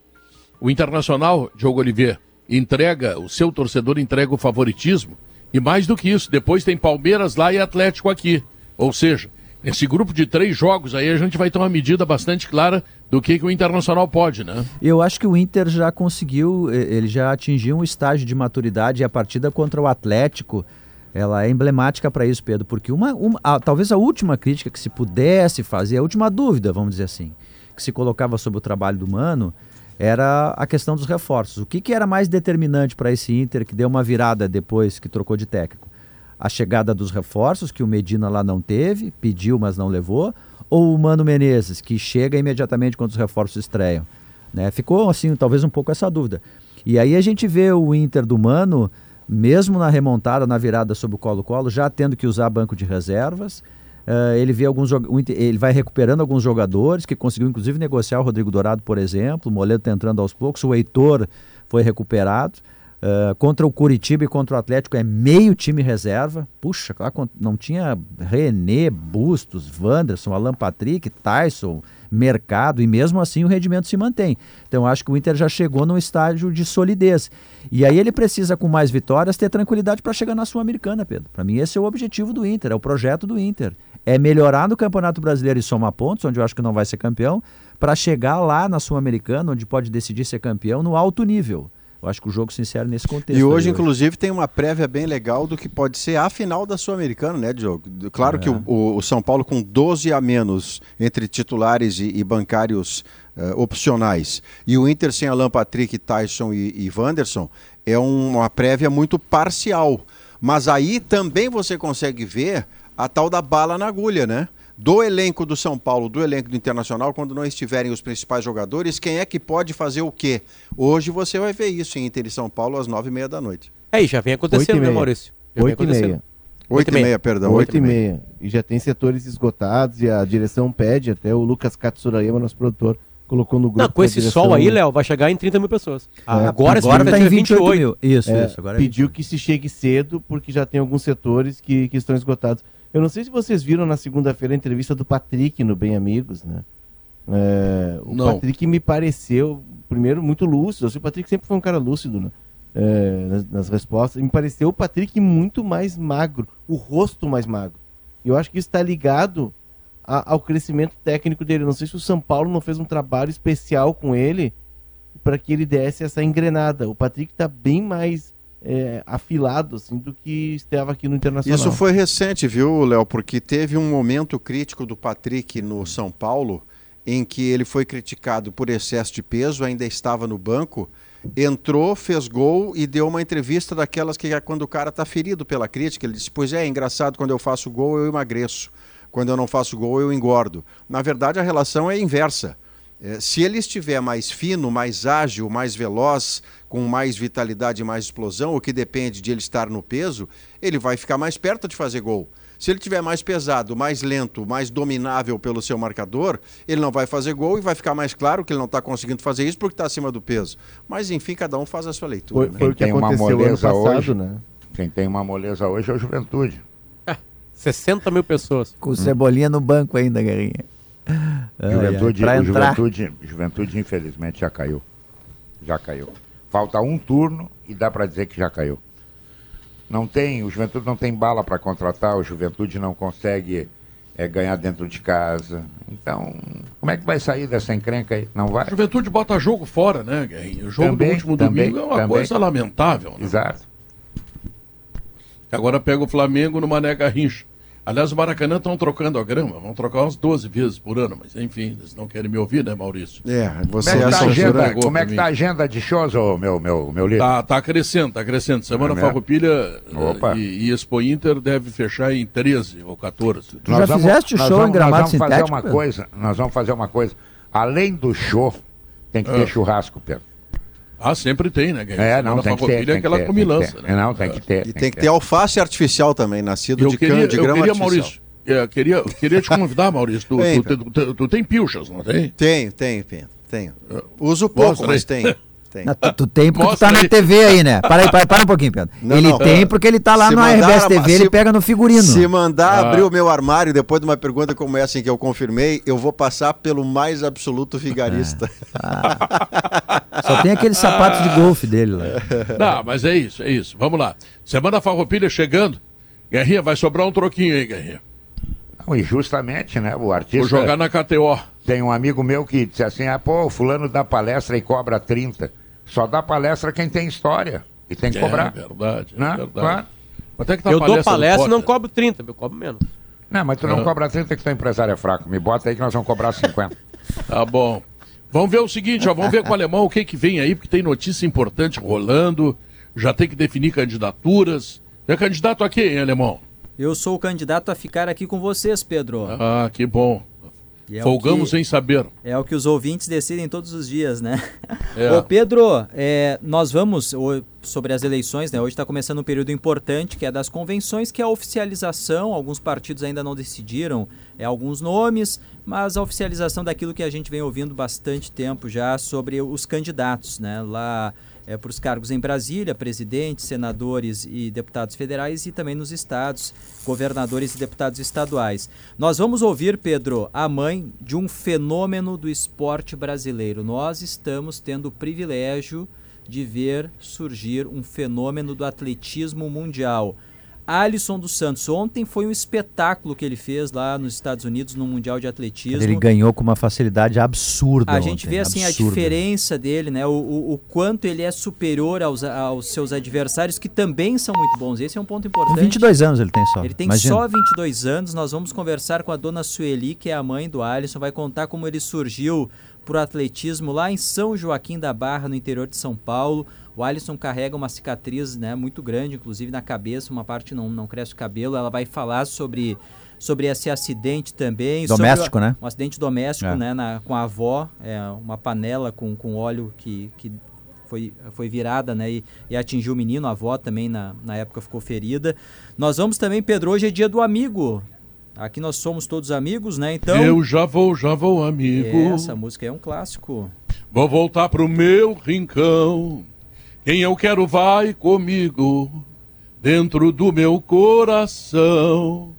o Internacional, Diogo Oliveira, entrega, o seu torcedor entrega o favoritismo. E mais do que isso, depois tem Palmeiras lá e Atlético aqui. Ou seja, nesse grupo de três jogos aí a gente vai ter uma medida bastante clara do que, que o Internacional pode, né? Eu acho que o Inter já conseguiu, ele já atingiu um estágio de maturidade e a partida contra o Atlético, ela é emblemática para isso, Pedro, porque uma, uma a- talvez a última crítica que se pudesse fazer, a última dúvida, vamos dizer assim, que se colocava sobre o trabalho do Mano, era a questão dos reforços. O que, que era mais determinante para esse Inter que deu uma virada depois que trocou de técnico? A chegada dos reforços, que o Medina lá não teve, pediu, mas não levou, ou o Mano Menezes, que chega imediatamente quando os reforços estreiam? Né? Ficou, assim, talvez um pouco essa dúvida. E aí a gente vê o Inter do Mano, mesmo na remontada, na virada sobre o Colo-Colo, já tendo que usar banco de reservas. Eh, ele vê alguns ele vai recuperando alguns jogadores que conseguiu inclusive negociar o Rodrigo Dourado, por exemplo. O Moledo está entrando aos poucos, o Heitor foi recuperado. Eh, contra o Curitiba e contra o Atlético é meio time reserva. Puxa, não tinha René, Bustos, Wanderson, Alan Patrick, Tyson, Mercado, e mesmo assim o rendimento se mantém. Então acho que o Inter já chegou num estágio de solidez. E aí ele precisa, com mais vitórias, ter tranquilidade para chegar na Sul-Americana, Pedro. Para mim, esse é o objetivo do Inter, é o projeto do Inter. É melhorar no Campeonato Brasileiro e somar pontos, onde eu acho que não vai ser campeão, para chegar lá na Sul-Americana, onde pode decidir ser campeão no alto nível. Eu acho que o jogo se insere nesse contexto. E hoje, aí inclusive, tem uma prévia bem legal do que pode ser a final da Sul-Americana, né, Diogo? Claro que o, o- São Paulo, com 12 a menos entre titulares e, e bancários eh, opcionais, e o Inter sem Alan Patrick, Tyson e, e Wanderson, é um- uma prévia muito parcial. Mas aí também você consegue ver a tal da bala na agulha, né? Do elenco do São Paulo, do elenco do Internacional, quando não estiverem os principais jogadores, quem é que pode fazer o quê? Hoje você vai ver isso em Inter e São Paulo às nove e meia da noite. É, e já vem acontecendo, né, Maurício? Já Oito e meia. Oito e meia, perdão, Oito e meia. E já tem setores esgotados e a direção pede, até o Lucas Katsurayama, nosso produtor, colocou no grupo. Não, com esse direção- sol aí, Léo, vai chegar em 30 mil pessoas. É, agora, agora tá tá em em 28 mil. Isso, É, isso. Agora é pediu que se chegue cedo, porque já tem alguns setores que, que estão esgotados. Eu não sei se vocês viram na segunda-feira a entrevista do Patrick no Bem Amigos, né? É, o Não. Patrick me pareceu, primeiro, muito lúcido. Assim, o Patrick sempre foi um cara lúcido né? É, nas, nas respostas. Me pareceu o Patrick muito mais magro, o rosto mais magro. E eu acho que isso está ligado a- ao crescimento técnico dele. Eu Não sei se o São Paulo não fez um trabalho especial com ele para que ele desse essa engrenada. O Patrick está bem mais é, afilado assim do que estava aqui no Internacional. Isso foi recente, viu, Léo? Porque teve um momento crítico do Patrick no São Paulo em que ele foi criticado por excesso de peso, ainda estava no banco, entrou, fez gol e deu uma entrevista daquelas que é quando o cara está ferido pela crítica. Ele disse: Pois é, é engraçado, quando eu faço gol eu emagreço, quando eu não faço gol eu engordo. Na verdade, a relação é inversa. É, se ele estiver mais fino, mais ágil, mais veloz, com mais vitalidade e mais explosão, o que depende de ele estar no peso, ele vai ficar mais perto de fazer gol. Se ele tiver mais pesado, mais lento, mais dominável pelo seu marcador, ele não vai fazer gol e vai ficar mais claro que ele não está conseguindo fazer isso porque está acima do peso. Mas enfim, cada um faz a sua leitura. né? Quem tem uma moleza hoje, né? Quem tem uma moleza hoje é o Juventude. 60 mil pessoas. Com cebolinha no banco ainda, Guerrinha. Ai, ai, Juventude, entrar. Juventude, Juventude, infelizmente, já caiu. Já caiu. Falta um turno e dá para dizer que já caiu. Não tem, o Juventude não tem bala para contratar, o Juventude não consegue eh, ganhar dentro de casa. Então, como é que vai sair dessa encrenca aí? Não vai? A juventude bota jogo fora, né, Guerrinho? O jogo Também, do último também, domingo é uma também. coisa lamentável. Né? Exato. Agora pega o Flamengo no Mané Garrincha. Aliás, o Maracanã estão trocando a grama, vão trocar umas 12 vezes por ano, mas enfim, eles não querem me ouvir, né, Maurício? É, Como é que tá a agenda, como é que tá a agenda de shows, ô, meu, meu, meu líder? Tá, tá crescendo, tá crescendo. Semana É mesmo? Farroupilha eh, Opa. e, e Expo Inter deve fechar em 13 ou 14. Nós vamos- nós vamos- Nós vamos fazer uma coisa, nós vamos fazer uma coisa. Além do show, tem que ter Ah. churrasco, Pedro. Ah, sempre tem, né, Guilherme? É, não, tem que ter. É tem que aquela ter, tem comilança, que né? ter. Não, tem que ter. E tem que ter alface artificial também, nascido Eu de, queria, cana, de eu grama queria artificial. Maurício, eu queria, eu queria te convidar, Maurício. Tu, Tem, tu, tu, tu- tu tem pilchas, não tem? Tenho, tenho, tenho. tenho. Uso pouco, Mostra mas aí. tenho. Não, tu, tu tem porque Mostra tu tá aí. na TV aí, né? Para aí, para, para um pouquinho, Pedro. Não, ele não. tem porque ele tá lá Se no RBS TV, se- ele pega no figurino. Se mandar Ah. abrir o meu armário depois de uma pergunta como essa em que eu confirmei, eu vou passar pelo mais absoluto vigarista. Só tem aqueles sapatos de golfe dele lá. Não, mas é isso, é isso. Vamos lá. Semana Farroupilha chegando. Guerrinha, vai sobrar um troquinho aí, Guerrinha. Não, e justamente, né, o artista... Vou jogar na KTO. Tem um amigo meu que disse assim, ah, pô, o fulano dá palestra e cobra 30. Só dá palestra quem tem história. E tem que É cobrar. verdade, é Né? verdade. Claro. É que tá eu dou palestra do palestra e não cobro 30, eu cobro menos. Não, mas tu não Ah. cobra 30 que teu empresário é fraco. Me bota aí que nós vamos cobrar 50. Tá bom. Vamos ver o seguinte, ó, vamos ver com o alemão o que que vem aí, porque tem notícia importante rolando, já tem que definir candidaturas. É candidato a quem, hein, alemão? Eu sou o candidato a ficar aqui com vocês, Pedro. Ah, que bom. É Folgamos que- em saber. É o que os ouvintes decidem todos os dias, né? É. Ô Pedro, é, nós vamos sobre as eleições, né? Hoje está começando um período importante que é das convenções, que é a oficialização. Alguns partidos ainda não decidiram é, alguns nomes, mas a oficialização daquilo que a gente vem ouvindo bastante tempo já sobre os candidatos, né? Lá é, para os cargos em Brasília, presidentes, senadores e deputados federais e também nos estados, governadores e deputados estaduais. Nós vamos ouvir, Pedro, a mãe de um fenômeno do esporte brasileiro. Nós estamos tendo o privilégio de ver surgir um fenômeno do atletismo mundial. Alisson dos Santos, ontem foi um espetáculo que ele fez lá nos Estados Unidos no Mundial de Atletismo. Ele ganhou com uma facilidade absurda. A gente ontem, vê assim a absurda. diferença dele, né? O, o, o quanto ele é superior aos, aos seus adversários, que também são muito bons. Esse é um ponto Com importante. 22 anos ele tem só. Ele tem Imagina. só 22 anos. Nós vamos conversar com a dona Sueli, que é a mãe do Alisson. Vai contar como ele surgiu pro atletismo lá em São Joaquim da Barra, no interior de São Paulo. O Alisson carrega uma cicatriz né, muito grande, inclusive na cabeça, uma parte não, não cresce o cabelo. Ela vai falar sobre, sobre esse acidente também. sobre Doméstico, o- né? Um acidente doméstico, É. né? na- com a avó, é, uma panela com, com óleo que, que foi, foi virada né, e, e atingiu o menino, a avó também na, na época ficou ferida. Nós vamos também, Pedro, hoje é dia do amigo. Aqui nós somos todos amigos, né? Então. Eu já vou, já vou, amigo. Essa música é um clássico. Vou voltar pro meu rincão. Quem eu quero vai comigo. Dentro do meu coração.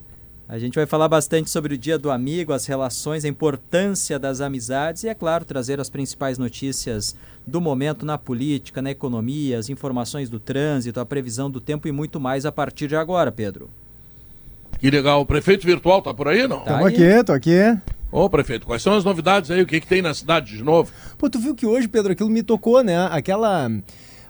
A gente vai falar bastante sobre o Dia do Amigo, as relações, a importância das amizades e, é claro, trazer as principais notícias do momento na política, na economia, as informações do trânsito, a previsão do tempo e muito mais a partir de agora, Pedro. Que legal. O prefeito virtual tá por aí, não? Tá Tamo aqui, tô aqui. Ô, prefeito, quais são as novidades aí? O que, que tem na cidade de novo? Pô, tu viu que hoje, Pedro, aquilo me tocou, né? Aquela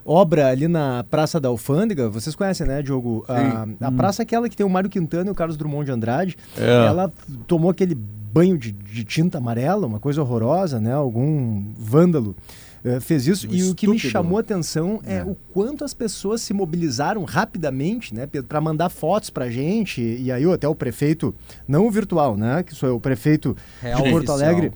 obra ali na Praça da Alfândega, vocês conhecem, né, Diogo? A, a Hum. praça é aquela que tem o Mário Quintana e o Carlos Drummond de Andrade. É. Ela tomou aquele banho de, de tinta amarela, uma coisa horrorosa, né? Algum vândalo. eh, fez isso Um e o que me chamou a atenção é, o quanto as pessoas se mobilizaram rapidamente, né, Pedro, para mandar fotos pra gente. E aí até o prefeito, não o virtual, né, que sou eu, o prefeito Real de Porto oficial. Alegre,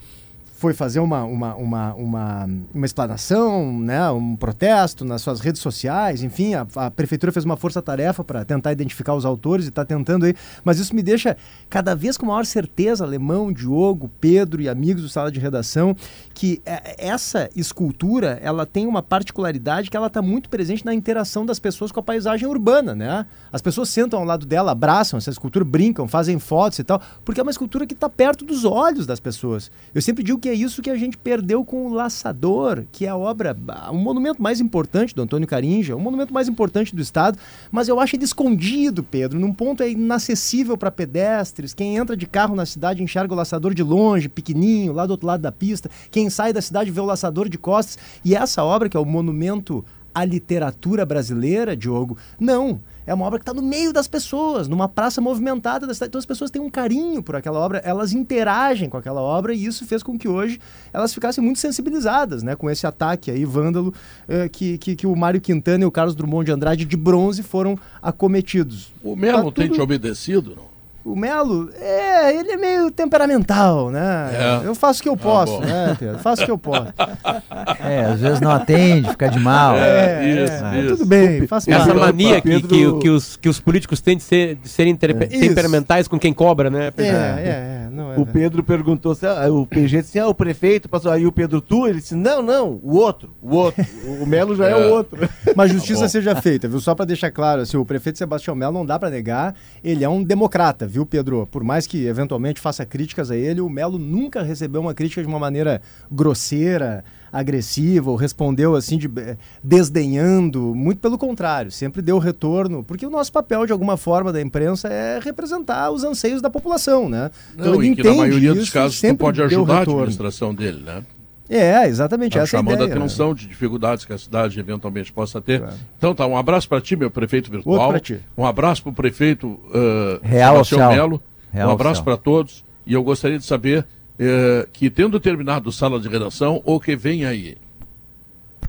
foi fazer uma, uma, uma, uma, uma explanação, né, um protesto nas suas redes sociais, enfim, a, a prefeitura fez uma força-tarefa para tentar identificar os autores e está tentando aí, mas isso me deixa cada vez com maior certeza, Alemão, Diogo, Pedro e amigos do Sala de Redação, que é, essa escultura, ela tem uma particularidade que ela está muito presente na interação das pessoas com a paisagem urbana, né? As pessoas sentam ao lado dela, abraçam essa escultura, brincam, fazem fotos e tal, porque é uma escultura que está perto dos olhos das pessoas. Eu sempre digo que é isso que a gente perdeu com o Laçador, que é a obra, o monumento mais importante do Antônio Carinja, o monumento mais importante do Estado, mas eu acho ele escondido, Pedro, num ponto é inacessível para pedestres. Quem entra de carro na cidade enxerga o Laçador de longe, pequenininho, lá do outro lado da pista. Quem sai da cidade vê o Laçador de costas. E essa obra, que é o monumento à literatura brasileira, Diogo, não. É uma obra que está no meio das pessoas, numa praça movimentada da cidade. Então as pessoas têm um carinho por aquela obra, elas interagem com aquela obra e isso fez com que hoje elas ficassem muito sensibilizadas né, com esse ataque aí, vândalo, eh, que, que, que o Mário Quintana e o Carlos Drummond de Andrade de bronze foram acometidos. O Melo Tá tem tudo- te obedecido, não? O Melo, é, ele é meio temperamental, né? É. Eu faço o que eu posso, bom. né, Pedro? Faço o que eu posso. É, às vezes não atende, fica de mal. É, é, tudo bem, faço Essa parte. mania que, Pedro- que, que os, que os políticos têm de, ser, de serem Isso. temperamentais com quem cobra, né? É, é, é, não é. O Pedro perguntou se ah, o PG disse, ah, o prefeito passou. Aí o Pedro, tu? Ele disse, não, não, o outro, o outro. O Melo já é, o outro. Mas justiça Tá seja feita, viu? Só para deixar claro, assim, o prefeito Sebastião Melo não dá para negar, ele é um democrata, viu, Pedro? Por mais que eventualmente faça críticas a ele, o Melo nunca recebeu uma crítica de uma maneira grosseira, agressiva, ou respondeu assim de eh, desdenhando, muito pelo contrário, sempre deu retorno, porque o nosso papel de alguma forma da imprensa é representar os anseios da população, né? Não, ele e que na maioria dos isso, casos tu sempre pode ajudar a administração dele, né? É, exatamente, Tá essa é a chamando a né? atenção de dificuldades que a cidade eventualmente possa ter. Então tá, um abraço para ti, meu prefeito virtual. Ti. Um abraço para o prefeito uh, Real. Melo. Um abraço para todos. E eu gostaria de saber eh, que, tendo terminado sala de redação, o que vem aí?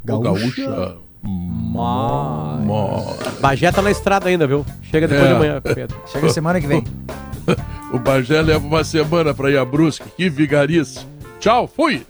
O Gaúcha. Gaúcha. Bagé tá na estrada ainda, viu? Chega depois É. de manhã, Pedro. Chega semana que vem. O Bagé leva uma semana para ir a Brusque. Que vigarice. Tchau, fui!